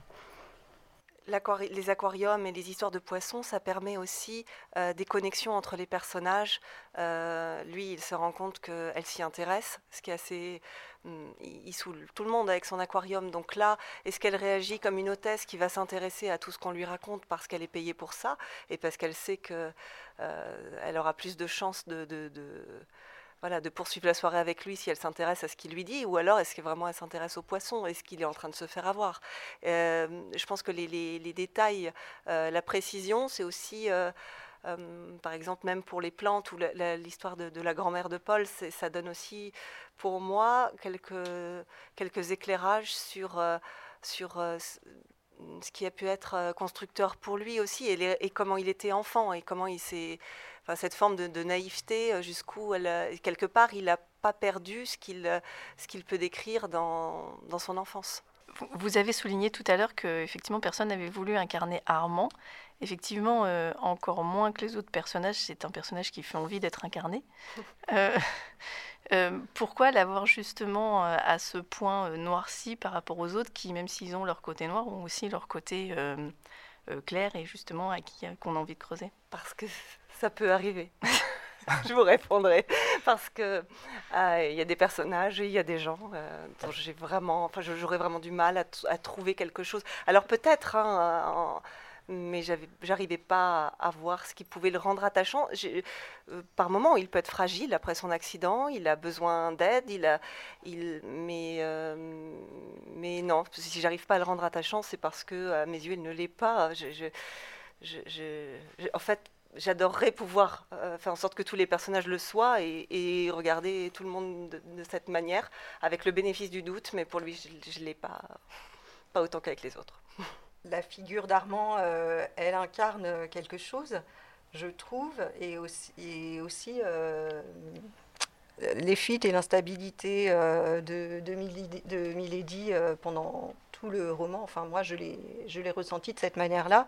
Speaker 4: les aquariums et les histoires de poissons, ça permet aussi euh, des connexions entre les personnages. Euh, lui, il se rend compte qu'elle s'y intéresse, ce qui est assez... Hmm, il saoule tout le monde avec son aquarium. Donc là, est-ce qu'elle réagit comme une hôtesse qui va s'intéresser à tout ce qu'on lui raconte parce qu'elle est payée pour ça et parce qu'elle sait qu'elle euh, aura plus de chances de voilà, de poursuivre la soirée avec lui si elle s'intéresse à ce qu'il lui dit, ou alors est-ce que vraiment elle s'intéresse au poisson Est-ce qu'il est en train de se faire avoir? Euh, Je pense que les, détails, euh, la précision, c'est aussi, euh, par exemple, même pour les plantes ou l'histoire de, la grand-mère de Paul, ça donne aussi, pour moi, quelques, éclairages sur, sur ce qui a pu être constructeur pour lui aussi, et comment il était enfant, et comment il s'est cette forme de, naïveté euh, jusqu'où, quelque part, il n'a pas perdu ce qu'il euh, ce qu'il peut décrire dans, dans son enfance.
Speaker 11: Vous avez souligné tout à l'heure que effectivement personne n'avait voulu incarner Armand. Effectivement, euh, encore moins que les autres personnages, c'est un personnage qui fait envie d'être incarné. pourquoi l'avoir justement à ce point noirci par rapport aux autres qui, même s'ils ont leur côté noir, ont aussi leur côté clair et justement à qui qu'on a envie de creuser?
Speaker 4: Parce que ça peut arriver. je vous répondrai parce que euh, il y a des personnages, il y a des gens euh, dont j'ai vraiment, enfin, j'aurais vraiment du mal à, trouver quelque chose. Alors peut-être, hein, mais j'arrivais pas à, voir ce qui pouvait le rendre attachant. Euh, par moments, il peut être fragile après son accident, il a besoin d'aide, il il, mais, mais non, si j'arrive pas à le rendre attachant, c'est parce que à mes yeux, il ne l'est pas. en fait, j'adorerais pouvoir euh, faire en sorte que tous les personnages le soient et, regarder tout le monde de, cette manière, avec le bénéfice du doute, mais pour lui, je ne l'ai pas, pas autant qu'avec les autres.
Speaker 10: La figure d'Armand, euh, elle incarne quelque chose, je trouve, et aussi, euh, les fuites et l'instabilité de, de, Milady, pendant tout le roman. Enfin, moi, je l'ai ressenti de cette manière-là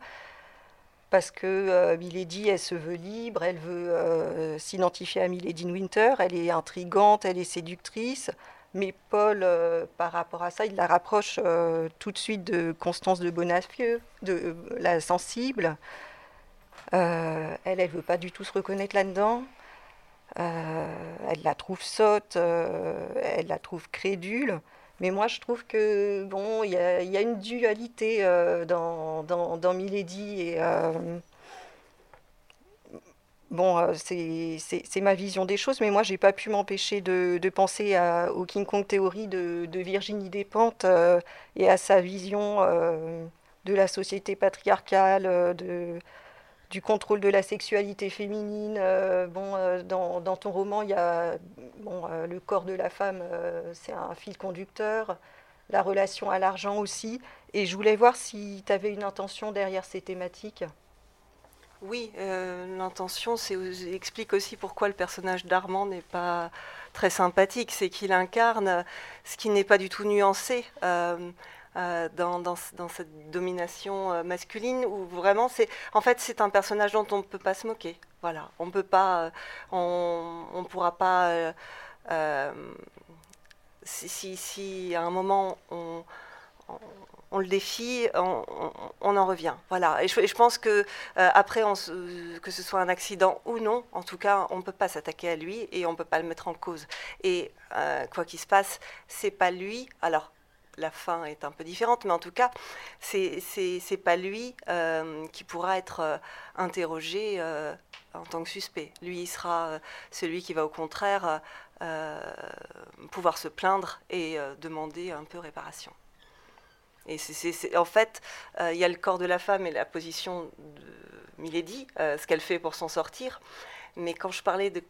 Speaker 10: parce que euh, Milady, elle se veut libre, elle veut euh, s'identifier à Milady Winter, elle est intrigante, elle est séductrice, mais Paul, euh, par rapport à ça, il la rapproche tout de suite de Constance de Bonafieux, de la sensible. elle, elle veut pas du tout se reconnaître là-dedans. elle la trouve sotte, elle la trouve crédule. Mais moi, je trouve que bon, il y, a une dualité euh, dans, dans, dans, Milady et euh, bon, euh, c'est ma vision des choses, mais moi, j'ai pas pu m'empêcher de, de, penser au King Kong théorie de, de Virginie Despentes et à sa vision de la société patriarcale, de du contrôle de la sexualité féminine. Euh, bon, euh, dans, ton roman, il y a bon, euh, le corps de la femme, c'est un fil conducteur, la relation à l'argent aussi. Et je voulais voir si tu avais une intention derrière ces thématiques.
Speaker 4: Oui, l'intention c'est, explique aussi pourquoi le personnage d'Armand n'est pas très sympathique. C'est qu'il incarne ce qui n'est pas du tout nuancé. Euh, dans, cette domination euh, masculine où vraiment c'est en fait c'est un personnage dont on ne peut pas se moquer voilà on peut pas euh, on, on pourra pas si, à un moment on, le défie, on, en revient. Voilà. Et je, pense que après, que ce soit un accident ou non, en tout cas, on ne peut pas s'attaquer à lui et on ne peut pas le mettre en cause. Et quoi qu'il se passe, c'est pas lui. Alors, la fin est un peu différente, mais en tout cas, c'est n'est pas lui euh, qui pourra être euh, interrogé euh, en tant que suspect. Lui, il sera celui qui va au contraire pouvoir se plaindre et demander un peu réparation. Et c'est en fait, il y a le corps de la femme et la position de Milady, ce qu'elle fait pour s'en sortir. Mais quand je parlais de,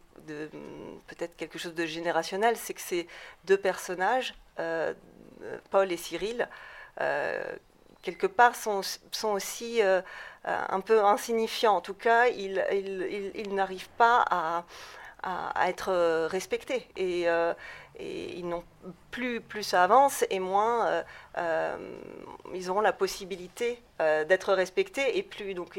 Speaker 4: peut-être quelque chose de générationnel, c'est que ces deux personnages Paul et Cyril, euh, quelque part, sont, aussi euh, un peu insignifiants. En tout cas, ils, n'arrivent pas à, être respectés. Et, euh, ils n'ont plus, plus ça avance et moins ils auront la possibilité d'être respectés et plus. Donc,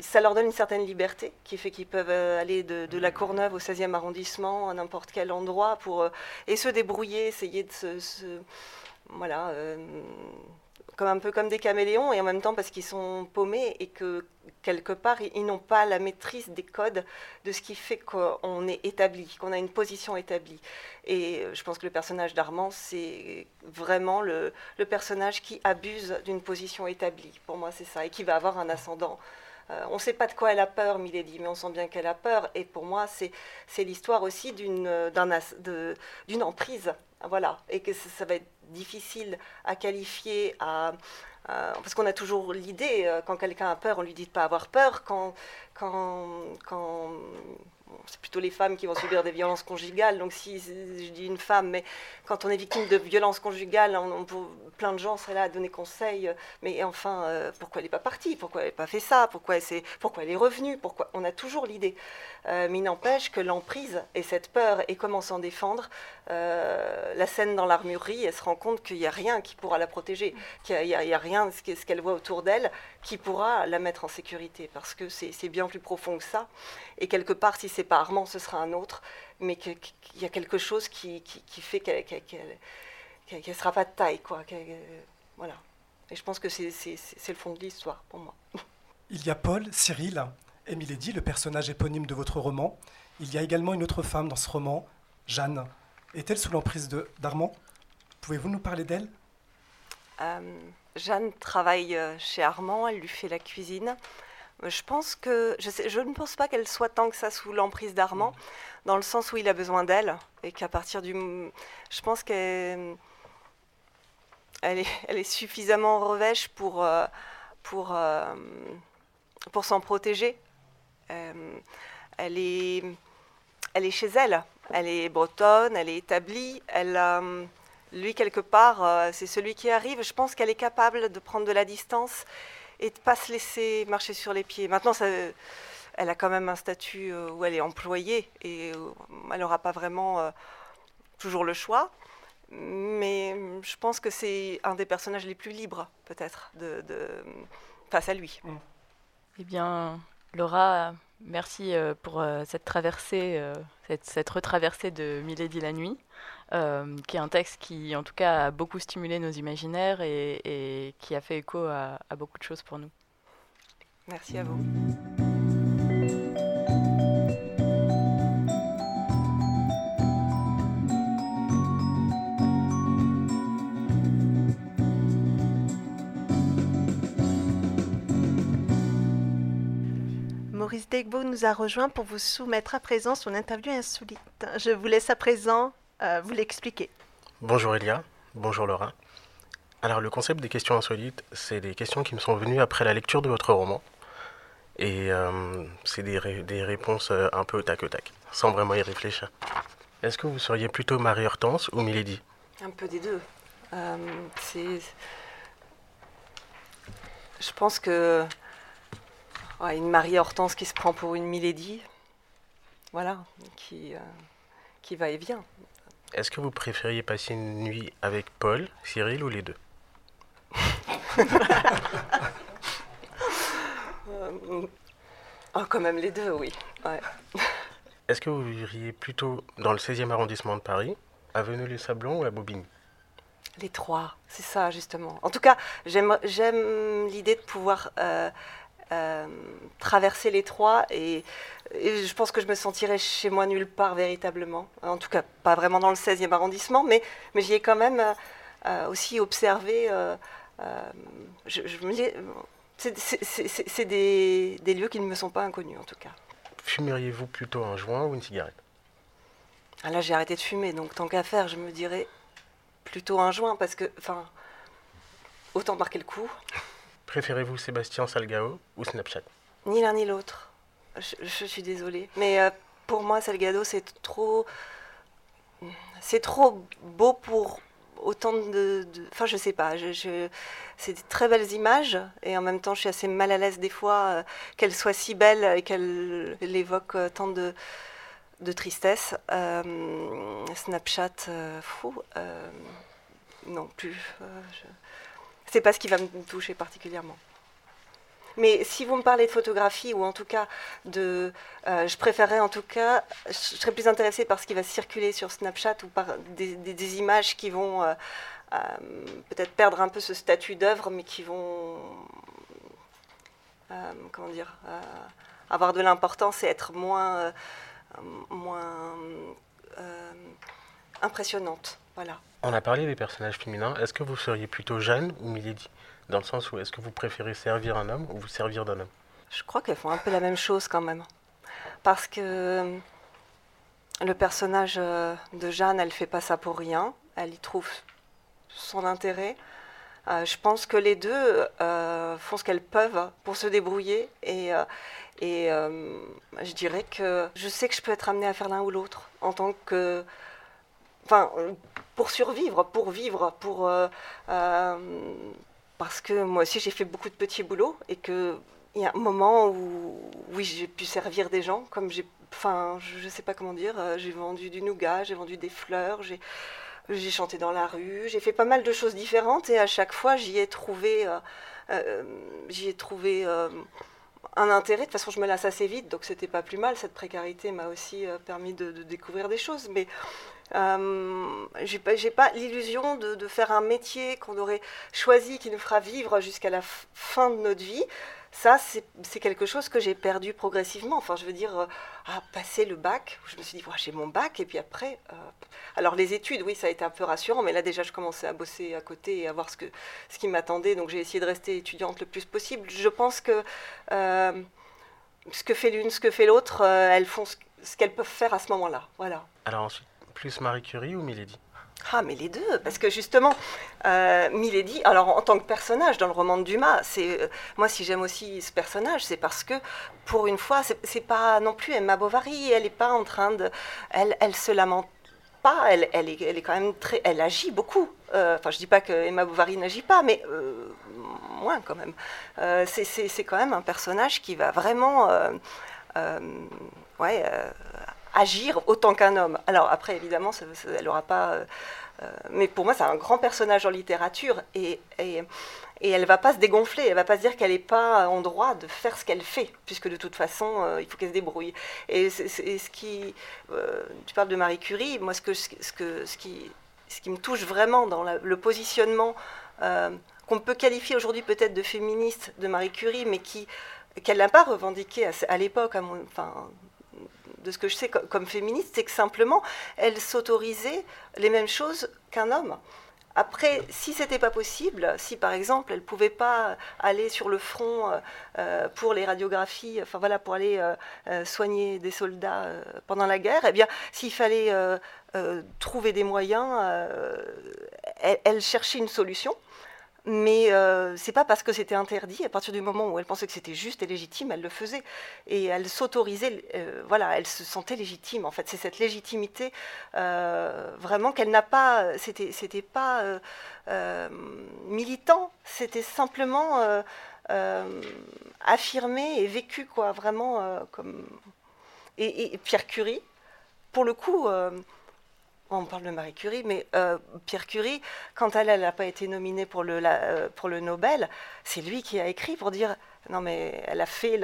Speaker 4: ça leur donne une certaine liberté qui fait qu'ils peuvent aller de, la Courneuve au 16e arrondissement, à n'importe quel endroit, pour, et se débrouiller, essayer de se. voilà comme un peu comme des caméléons et en même temps parce qu'ils sont paumés et que quelque part ils n'ont pas la maîtrise des codes de ce qui fait qu'on est établi, qu'on a une position établie. Et je pense que le personnage d'Armand, c'est vraiment le, personnage qui abuse d'une position établie. Pour moi, c'est ça, et qui va avoir un ascendant. Euh, on ne sait pas de quoi elle a peur, Milady, mais on sent bien qu'elle a peur. Et pour moi, c'est l'histoire aussi d'une emprise. Voilà. Et que ça va être difficile à qualifier, parce qu'on a toujours l'idée, euh, quand quelqu'un a peur, on lui dit de pas avoir peur. Quand c'est plutôt les femmes qui vont subir des violences conjugales. Donc si je dis une femme, mais quand on est victime de violences conjugales, on, plein de gens seraient là à donner conseil. Mais enfin, euh, pourquoi elle n'est pas partie? Pourquoi elle n'a pas fait ça? Pourquoi elle, est, pourquoi elle est revenue? Pourquoi On a toujours l'idée. Euh, mais il n'empêche que l'emprise et cette peur et comment s'en défendre, euh, la scène dans l'armurerie, elle se rend compte qu'il n'y a rien qui pourra la protéger, qu'il n'y a, rien, ce qu'elle voit autour d'elle, qui pourra la mettre en sécurité, parce que c'est bien plus profond que ça. Et quelque part, si c'est pas Armand, ce sera un autre, mais qu'il y a quelque chose qui, qui, fait qu'elle ne sera pas de taille. Quoi, voilà. Et je pense que c'est le fond de l'histoire pour moi.
Speaker 2: Il y a Paul, Cyril et Milady, le personnage éponyme de votre roman. Il y a également une autre femme dans ce roman, Jeanne. Est-elle sous l'emprise d'Armand? Pouvez-vous nous parler d'elle?
Speaker 4: Euh, Jeanne travaille euh, chez Armand, elle lui fait la cuisine. Euh, je pense que je, je ne pense pas qu'elle soit tant que ça sous l'emprise d'Armand, dans le sens où il a besoin d'elle et qu'à partir du, je pense qu'elle elle est, elle est, suffisamment revêche pour pour pour s'en protéger. elle est elle est chez elle. Elle est bretonne, elle est établie. Elle, euh, lui, quelque part, euh, c'est celui qui arrive. Je pense qu'elle est capable de prendre de la distance et de ne pas se laisser marcher sur les pieds. Maintenant, elle a quand même un statut euh, où elle est employée et elle n'aura pas vraiment toujours le choix. Mais je pense que c'est un des personnages les plus libres, peut-être, face à lui.
Speaker 9: Eh bien, Laura, Merci euh, pour euh, cette traversée, euh, cette, retraversée de Milady la nuit, qui est un texte qui, en tout cas, a beaucoup stimulé nos imaginaires et, qui a fait écho à beaucoup de choses pour nous.
Speaker 4: Merci à vous.
Speaker 3: Maurice Degbo nous a rejoint pour vous soumettre à présent son interview insolite. Je vous laisse à présent euh, vous l'expliquer.
Speaker 12: Bonjour Elia, bonjour Laura. Alors le concept des questions insolites, c'est des questions qui me sont venues après la lecture de votre roman. Et euh, c'est des, réponses euh, un peu tac au tac, sans vraiment y réfléchir. Est-ce que vous seriez plutôt Marie-Hortense ou Milady?
Speaker 4: Un peu des deux. c'est... Je pense que une Marie-Hortense qui se prend pour une Milady, voilà, qui, euh, qui va et vient.
Speaker 12: Est-ce que vous préfériez passer une nuit avec Paul, Cyril ou les deux
Speaker 4: euh, oh, Quand même les deux, oui.
Speaker 12: Est-ce que vous vivriez plutôt dans le 16e arrondissement de Paris, à Veneux-les-Sablons ou à Bobigny
Speaker 4: Les trois, c'est ça justement. En tout cas, j'aime l'idée de pouvoir euh, euh, traverser les trois et, je pense que je me sentirais chez moi nulle part véritablement. En tout cas, pas vraiment dans le 16e arrondissement, mais, mais j'y ai quand même euh, aussi observé. Euh, je, c'est des, des, lieux qui ne me sont pas inconnus en tout cas.
Speaker 12: Fumeriez-vous plutôt un joint ou une cigarette?
Speaker 4: Ah Là, j'ai arrêté de fumer, donc tant qu'à faire, je me dirais plutôt un joint parce que, enfin, autant marquer le coup.
Speaker 12: Préférez-vous Sébastien Salgado ou Snapchat?
Speaker 4: Ni l'un ni l'autre. Je, suis désolée. Mais euh, pour moi, Salgado, c'est trop. C'est trop beau pour autant de. Enfin, je sais pas. C'est des très belles images et en même temps, je suis assez mal à l'aise des fois euh, qu'elles soient si belles et qu'elles évoquent euh, tant de, de tristesse. Snapchat, fou. non plus. C'est pas ce qui va me toucher particulièrement. Mais si vous me parlez de photographie, ou en tout cas de. je préférerais en tout cas. Je serais plus intéressée par ce qui va circuler sur Snapchat ou par des, images qui vont peut-être perdre un peu ce statut d'œuvre, mais qui vont. comment dire Avoir de l'importance et être moins. moins impressionnante. Voilà.
Speaker 12: On a parlé des personnages féminins. Est-ce que vous seriez plutôt Jeanne ou Milady? Dans le sens où est-ce que vous préférez servir un homme ou vous servir d'un homme?
Speaker 4: Je crois qu'elles font un peu la même chose quand même. Parce que euh, le personnage euh, de Jeanne, elle fait pas ça pour rien. Elle y trouve son intérêt. Euh, je pense que les deux font ce qu'elles peuvent pour se débrouiller et, et je dirais que je sais que je peux être amenée à faire l'un ou l'autre en tant que enfin, pour survivre, pour vivre, pour euh, euh, parce que moi aussi j'ai fait beaucoup de petits boulots et que il y a un moment où oui j'ai pu servir des gens comme j'ai, enfin je ne sais pas comment dire, euh, j'ai vendu du nougat, j'ai vendu des fleurs, j'ai j'ai chanté dans la rue, j'ai fait pas mal de choses différentes et à chaque fois j'y ai trouvé, j'y ai trouvé un intérêt. De toute façon, je me lasse assez vite, donc c'était pas plus mal. Cette précarité m'a aussi permis de, de, découvrir des choses. Mais euh, j'ai pas, l'illusion de, faire un métier qu'on aurait choisi, qui nous fera vivre jusqu'à la fin de notre vie. Ça, c'est quelque chose que j'ai perdu progressivement. Enfin, je veux dire, euh, à passer le bac, je me suis dit, j'ai mon bac, et puis après. Euh, alors, les études, oui, ça a été un peu rassurant, mais là, déjà, je commençais à bosser à côté et à voir ce, que, ce qui m'attendait. Donc, j'ai essayé de rester étudiante le plus possible. Je pense que ce que fait l'une, ce que fait l'autre, elles font ce, ce qu'elles peuvent faire à ce moment-là. Voilà.
Speaker 12: Alors, ensuite, plus Marie Curie ou Milady?
Speaker 4: Ah, mais les deux, parce que justement, euh, Milady, alors en tant que personnage dans le roman de Dumas, c'est euh, moi si j'aime aussi ce personnage, c'est parce que pour une fois, c'est pas non plus Emma Bovary, elle n'est pas en train de, elle, elle se lamente pas, elle, elle, est, elle est quand même très, elle agit beaucoup. Euh, enfin, je dis pas que Emma Bovary n'agit pas, mais moins quand même. c'est quand même un personnage qui va vraiment, ouais agir autant qu'un homme. Alors après, évidemment, elle n'aura pas... Euh, euh, mais pour moi, c'est un grand personnage en littérature et, et, et elle va pas se dégonfler, elle va pas se dire qu'elle n'est pas en droit de faire ce qu'elle fait, puisque de toute façon, euh, il faut qu'elle se débrouille. Et, ce qui... tu parles de Marie Curie, moi, ce, que, ce, que, ce, qui, ce qui me touche vraiment dans le positionnement qu'on peut qualifier aujourd'hui peut-être de féministe de Marie Curie, mais qui qu'elle n'a pas revendiqué à, à l'époque, enfin, de ce que je sais comme féministe, c'est que simplement, elle s'autorisait les mêmes choses qu'un homme. Après, si c'était pas possible, si par exemple elle pouvait pas aller sur le front euh, euh, pour les radiographies, enfin voilà, pour aller euh, soigner des soldats pendant la guerre, eh bien, s'il fallait trouver des moyens, elle, cherchait une solution. Mais euh, c'est pas parce que c'était interdit, à partir du moment où elle pensait que c'était juste et légitime, elle le faisait. Et elle s'autorisait, euh, voilà, elle se sentait légitime. En fait, c'est cette légitimité euh, vraiment qu'elle n'a pas, c'était, c'était pas euh, militant, c'était simplement affirmé et vécu, quoi, vraiment comme. Et, et, Pierre Curie, pour le coup, on parle de Marie Curie, mais euh, Pierre Curie, quand elle n'a pas été nominée pour le, euh, pour le Nobel, c'est lui qui a écrit pour dire non mais elle a fait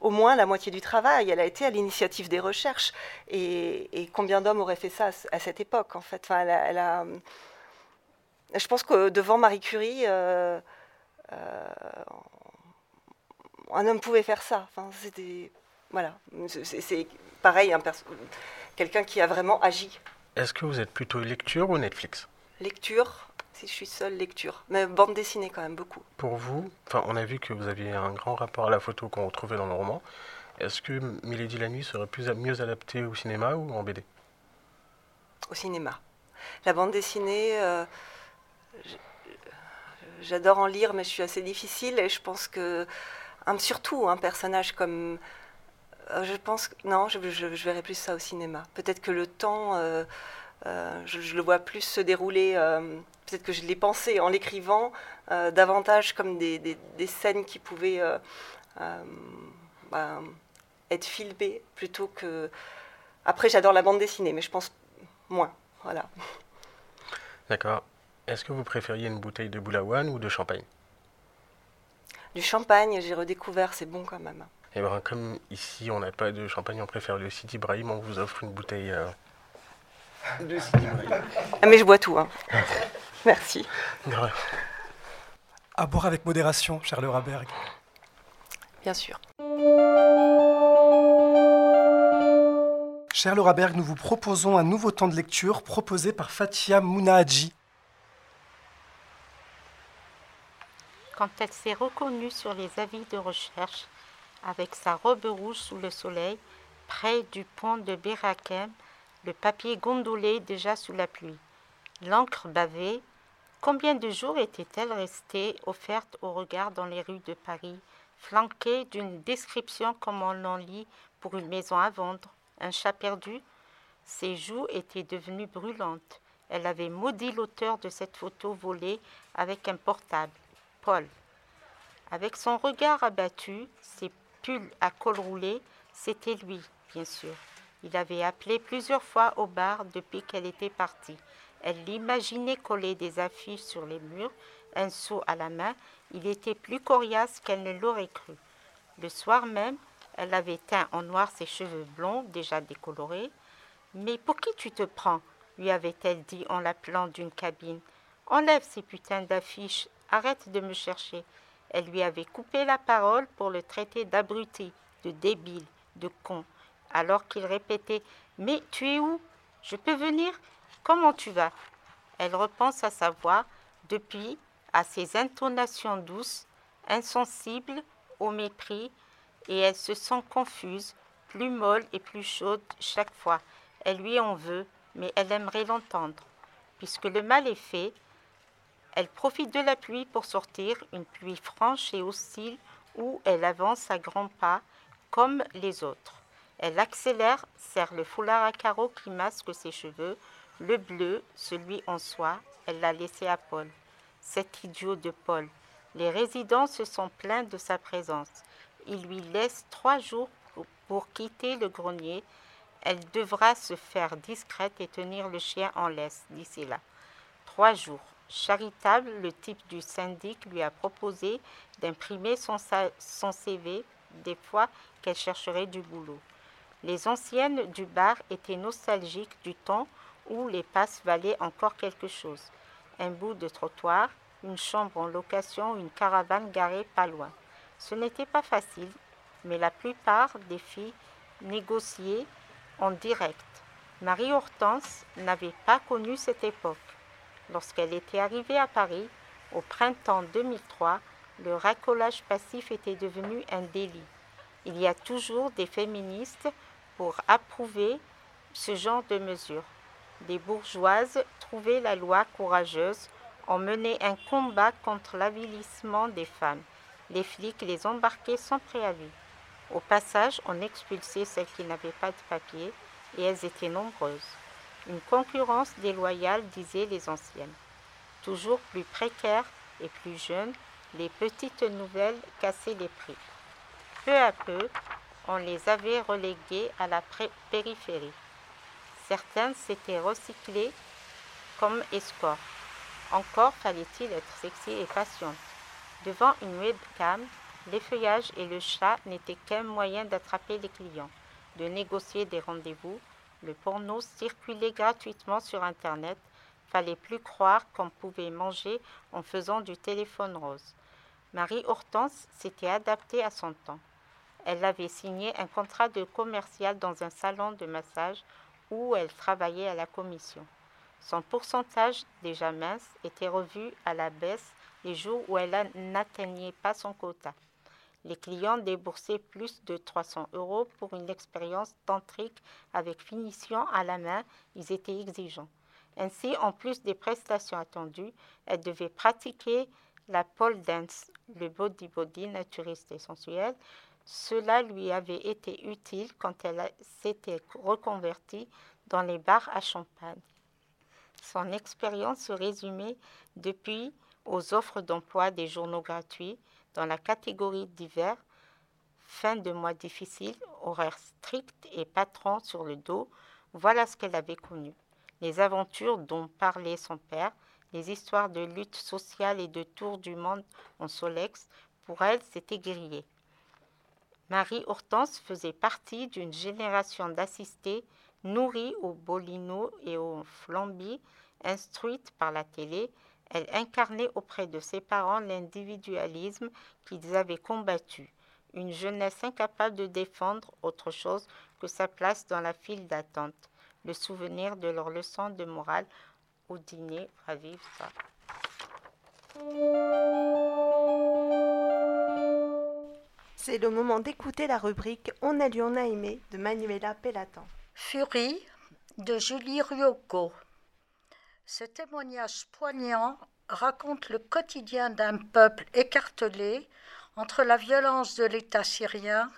Speaker 4: au moins la moitié du travail, elle a été à l'initiative des recherches. Et, combien d'hommes auraient fait ça à, cette époque en fait? A, Je pense que devant Marie Curie, euh, un homme pouvait faire ça. Enfin, c'est pareil, quelqu'un qui a vraiment agi.
Speaker 12: Est-ce que vous êtes plutôt lecture ou Netflix?
Speaker 4: Lecture, si je suis seule, lecture. Mais bande dessinée quand même beaucoup.
Speaker 12: Pour vous, enfin, on a vu que vous aviez un grand rapport à la photo qu'on retrouvait dans le roman. Est-ce que Milady la nuit serait plus, mieux adaptée au cinéma ou en BD
Speaker 4: Au cinéma. La bande dessinée, euh, j'adore en lire, mais je suis assez difficile et je pense que, surtout un personnage comme je pense que non, je, verrai plus ça au cinéma. Peut-être que le temps, euh, euh, je, le vois plus se dérouler. Peut-être que je l'ai pensé en l'écrivant davantage comme des, scènes qui pouvaient bah, être filmées plutôt que. Après, j'adore la bande dessinée, mais je pense moins. Voilà.
Speaker 12: D'accord. Est-ce que vous préfériez une bouteille de boulawan ou de champagne?
Speaker 4: Du champagne, j'ai redécouvert, c'est bon quand même.
Speaker 12: Et ben, comme ici on n'a pas de champagne, on préfère le Sidi Ibrahim, on vous offre une bouteille euh, de Sidi Ibrahim.
Speaker 4: Ah, mais je bois tout. Hein. Merci.
Speaker 2: À boire avec modération, cher Laura Berg.
Speaker 11: Bien sûr.
Speaker 2: Cher Laura Berg, nous vous proposons un nouveau temps de lecture proposé par Fatia Mounahadji.
Speaker 13: Quand elle s'est reconnue sur les avis de recherche, avec sa robe rouge sous le soleil, près du pont de Berakem, le papier gondolé déjà sous la pluie, l'encre bavée, combien de jours était-elle restée offerte au regard dans les rues de Paris, flanquée d'une description comme on l'en lit pour une maison à vendre, un chat perdu? Ses joues étaient devenues brûlantes. Elle avait maudit l'auteur de cette photo volée avec un portable, Paul. Avec son regard abattu, ses à col roulé, c'était lui, bien sûr. Il avait appelé plusieurs fois au bar depuis qu'elle était partie. Elle l'imaginait coller des affiches sur les murs, un seau à la main. Il était plus coriace qu'elle ne l'aurait cru. Le soir même, elle avait teint en noir ses cheveux blonds, déjà décolorés. Mais pour qui tu te prends? lui avait-elle dit en l'appelant d'une cabine. Enlève ces putains d'affiches, arrête de me chercher. Elle lui avait coupé la parole pour le traiter d'abruti, de débile, de con, alors qu'il répétait Mais tu es où? Je peux venir? Comment tu vas? Elle repense à sa voix, depuis, à ses intonations douces, insensibles au mépris, et elle se sent confuse, plus molle et plus chaude chaque fois. Elle lui en veut, mais elle aimerait l'entendre. Puisque le mal est fait, elle profite de la pluie pour sortir, une pluie franche et hostile où elle avance à grands pas, comme les autres. Elle accélère, serre le foulard à carreaux qui masque ses cheveux, le bleu, celui en soie, elle l'a laissé à Paul. Cet idiot de Paul. Les résidents se sont plaints de sa présence. Il lui laisse trois jours pour quitter le grenier. Elle devra se faire discrète et tenir le chien en laisse d'ici là. Trois jours. Charitable, le type du syndic lui a proposé d'imprimer son, CV des fois qu'elle chercherait du boulot. Les anciennes du bar étaient nostalgiques du temps où les passes valaient encore quelque chose. Un bout de trottoir, une chambre en location, une caravane garée pas loin. Ce n'était pas facile, mais la plupart des filles négociaient en direct. Marie-Hortense n'avait pas connu cette époque. Lorsqu'elle était arrivée à Paris, au printemps 2003, le racolage passif était devenu un délit. Il y a toujours des féministes pour approuver ce genre de mesures. Des bourgeoises trouvaient la loi courageuse, ont mené un combat contre l'avilissement des femmes. Les flics les embarquaient sans préavis. Au passage, on expulsait celles qui n'avaient pas de papier, et elles étaient nombreuses. Une concurrence déloyale, disaient les anciennes. Toujours plus précaires et plus jeunes, les petites nouvelles cassaient les prix. Peu à peu, on les avait reléguées à la périphérie. Certaines s'étaient recyclées comme escorts. Encore fallait-il être sexy et patiente. Devant une webcam, l'effeuillage et le chat n'étaient qu'un moyen d'attraper les clients, de négocier des rendez-vous, le porno circulait gratuitement sur Internet. Fallait plus croire qu'on pouvait manger en faisant du téléphone rose. Marie Hortense s'était adaptée à son temps. Elle avait signé un contrat de commercial dans un salon de massage où elle travaillait à la commission. Son pourcentage, déjà mince, était revu à la baisse les jours où elle n'atteignait pas son quota. Les clients déboursaient plus de 300 euros pour une expérience tantrique avec finition à la main. Ils étaient exigeants. Ainsi, en plus des prestations attendues, elle devait pratiquer la pole dance, le body body naturiste et sensuel. Cela lui avait été utile quand elle s'était reconvertie dans les bars à champagne. Son expérience se résumait depuis aux offres d'emploi des journaux gratuits, dans la catégorie d'hiver, fin de mois difficile, horaires stricts et patron sur le dos, voilà ce qu'elle avait connu. Les aventures dont parlait son père, les histoires de lutte sociale et de tour du monde en Solex, Pour elle, c'était grillé. Marie Hortense faisait partie d'une génération d'assistés nourris au bolino et au flambi, instruites par la télé. Elle incarnait auprès de ses parents l'individualisme qu'ils avaient combattu, une jeunesse incapable de défendre autre chose que sa place dans la file d'attente. Le souvenir de leurs leçons de morale au dîner ravive ça.
Speaker 3: C'est le moment d'écouter la rubrique On a lu, on a aimé de Manuela Pellatan.
Speaker 14: Furie de Julie Ryoko. Ce témoignage poignant raconte le quotidien d'un peuple écartelé entre la violence de l'État syrien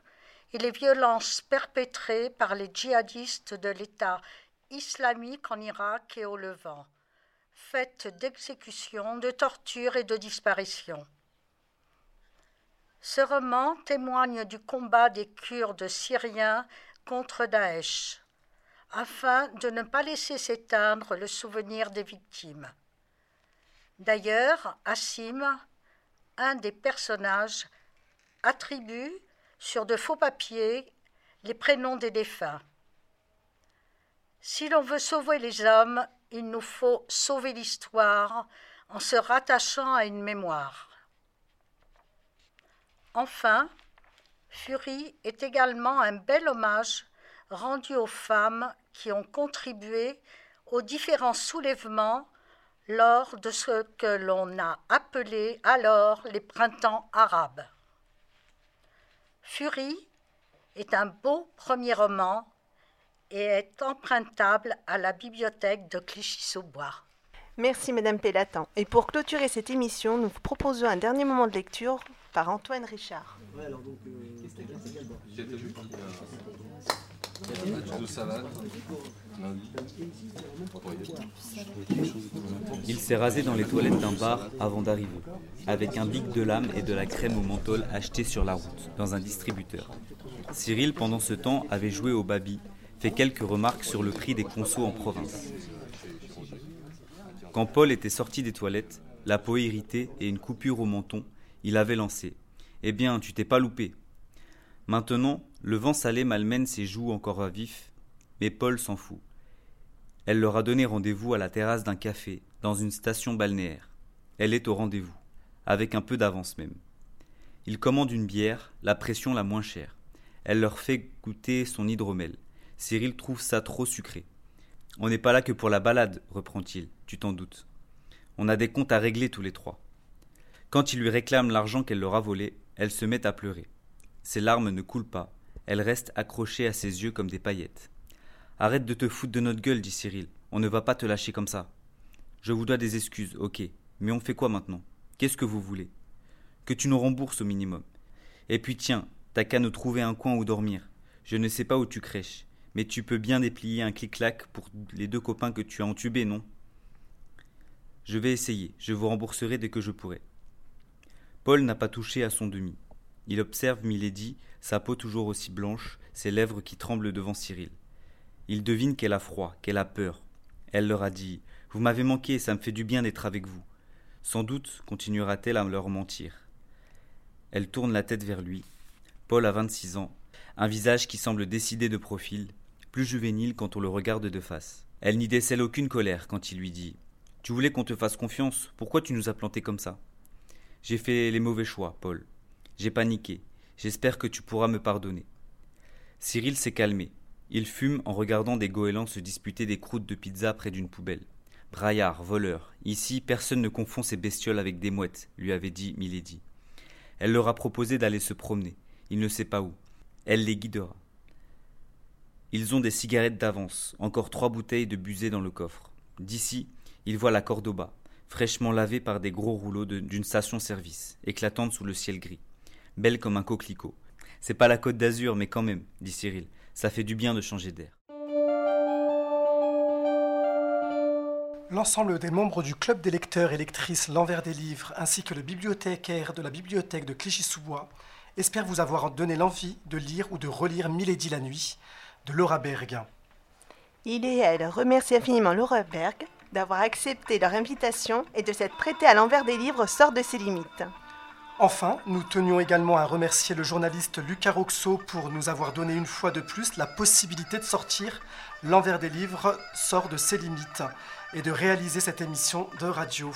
Speaker 14: et les violences perpétrées par les djihadistes de l'État islamique en Irak et au Levant, faites d'exécutions, de tortures et de disparitions. Ce roman témoigne du combat des Kurdes syriens contre Daesh, afin de ne pas laisser s'éteindre le souvenir des victimes. D'ailleurs, Assim, un des personnages, attribue sur de faux papiers les prénoms des défunts. Si l'on veut sauver les hommes, il nous faut sauver l'histoire en se rattachant à une mémoire. Enfin, Fury est également un bel hommage rendu aux femmes qui ont contribué aux différents soulèvements lors de ce que l'on a appelé alors les printemps arabes. Fury est un beau premier roman et est empruntable à la bibliothèque de Clichy-sous-Bois.
Speaker 3: Merci Madame Pellatan. Et pour clôturer cette émission, nous vous proposons un dernier moment de lecture par Antoine Richard.
Speaker 15: Il s'est rasé dans les toilettes d'un bar avant d'arriver, avec un bic de lame et de la crème au menthol acheté sur la route, dans un distributeur. Cyril, pendant ce temps, avait joué au baby, fait quelques remarques sur le prix des consos en province. Quand Paul était sorti des toilettes, la peau irritée et une coupure au menton, il avait lancé. Eh bien, tu t'es pas loupé. Maintenant, le vent salé malmène ses joues encore à vif, mais Paul s'en fout. Elle leur a donné rendez-vous à la terrasse d'un café, dans une station balnéaire. Elle est au rendez-vous, avec un peu d'avance même. Il commande une bière, la pression la moins chère. Elle leur fait goûter son hydromel. Cyril trouve ça trop sucré. On n'est pas là que pour la balade, reprend-il, tu t'en doutes. On a des comptes à régler tous les trois. Quand il lui réclame l'argent qu'elle leur a volé, elle se met à pleurer. Ses larmes ne coulent pas, elles restent accrochées à ses yeux comme des paillettes. Arrête de te foutre de notre gueule, dit Cyril. On ne va pas te lâcher comme ça. Je vous dois des excuses, ok. Mais on fait quoi maintenant? Qu'est-ce que vous voulez? Que tu nous rembourses au minimum. Et puis tiens, t'as qu'à nous trouver un coin où dormir. Je ne sais pas où tu crèches, mais tu peux bien déplier un clic-clac pour les deux copains que tu as entubés, non? Je vais essayer, je vous rembourserai dès que je pourrai. Paul n'a pas touché à son demi. Il observe Milady, sa peau toujours aussi blanche, ses lèvres qui tremblent devant Cyril. Il devine qu'elle a froid, qu'elle a peur. Elle leur a dit Vous m'avez manqué, ça me fait du bien d'être avec vous. Sans doute continuera-t-elle à leur mentir. Elle tourne la tête vers lui. Paul a vingt-six ans, un visage qui semble décidé de profil, plus juvénile quand on le regarde de face. Elle n'y décèle aucune colère quand il lui dit Tu voulais qu'on te fasse confiance, pourquoi tu nous as plantés comme ça? J'ai fait les mauvais choix, Paul. J'ai paniqué. J'espère que tu pourras me pardonner. Cyril s'est calmé. Il fume en regardant des goélands se disputer des croûtes de pizza près d'une poubelle. Braillard, voleur. Ici, personne ne confond ces bestioles avec des mouettes, lui avait dit Milady. Elle leur a proposé d'aller se promener. Il ne sait pas où. Elle les guidera. Ils ont des cigarettes d'avance, encore trois bouteilles de busée dans le coffre. D'ici, ils voient la Cordoba, fraîchement lavée par des gros rouleaux d'une station-service, éclatante sous le ciel gris, belle comme un coquelicot. C'est pas la côte d'Azur, mais quand même, dit Cyril, ça fait du bien de changer d'air.
Speaker 2: L'ensemble des membres du club des lecteurs et lectrices L'Envers des livres, ainsi que le bibliothécaire de la bibliothèque de Clichy-sous-Bois, espèrent vous avoir donné l'envie de lire ou de relire Milady la nuit de Laura Berg.
Speaker 3: Il et elle remercient infiniment Laura Berg d'avoir accepté leur invitation et de s'être prêté à l'envers des livres sort de ses limites.
Speaker 2: Enfin, nous tenions également à remercier le journaliste Lucas Roxo pour nous avoir donné une fois de plus la possibilité de sortir L'envers des livres sort de ses limites et de réaliser cette émission de radio.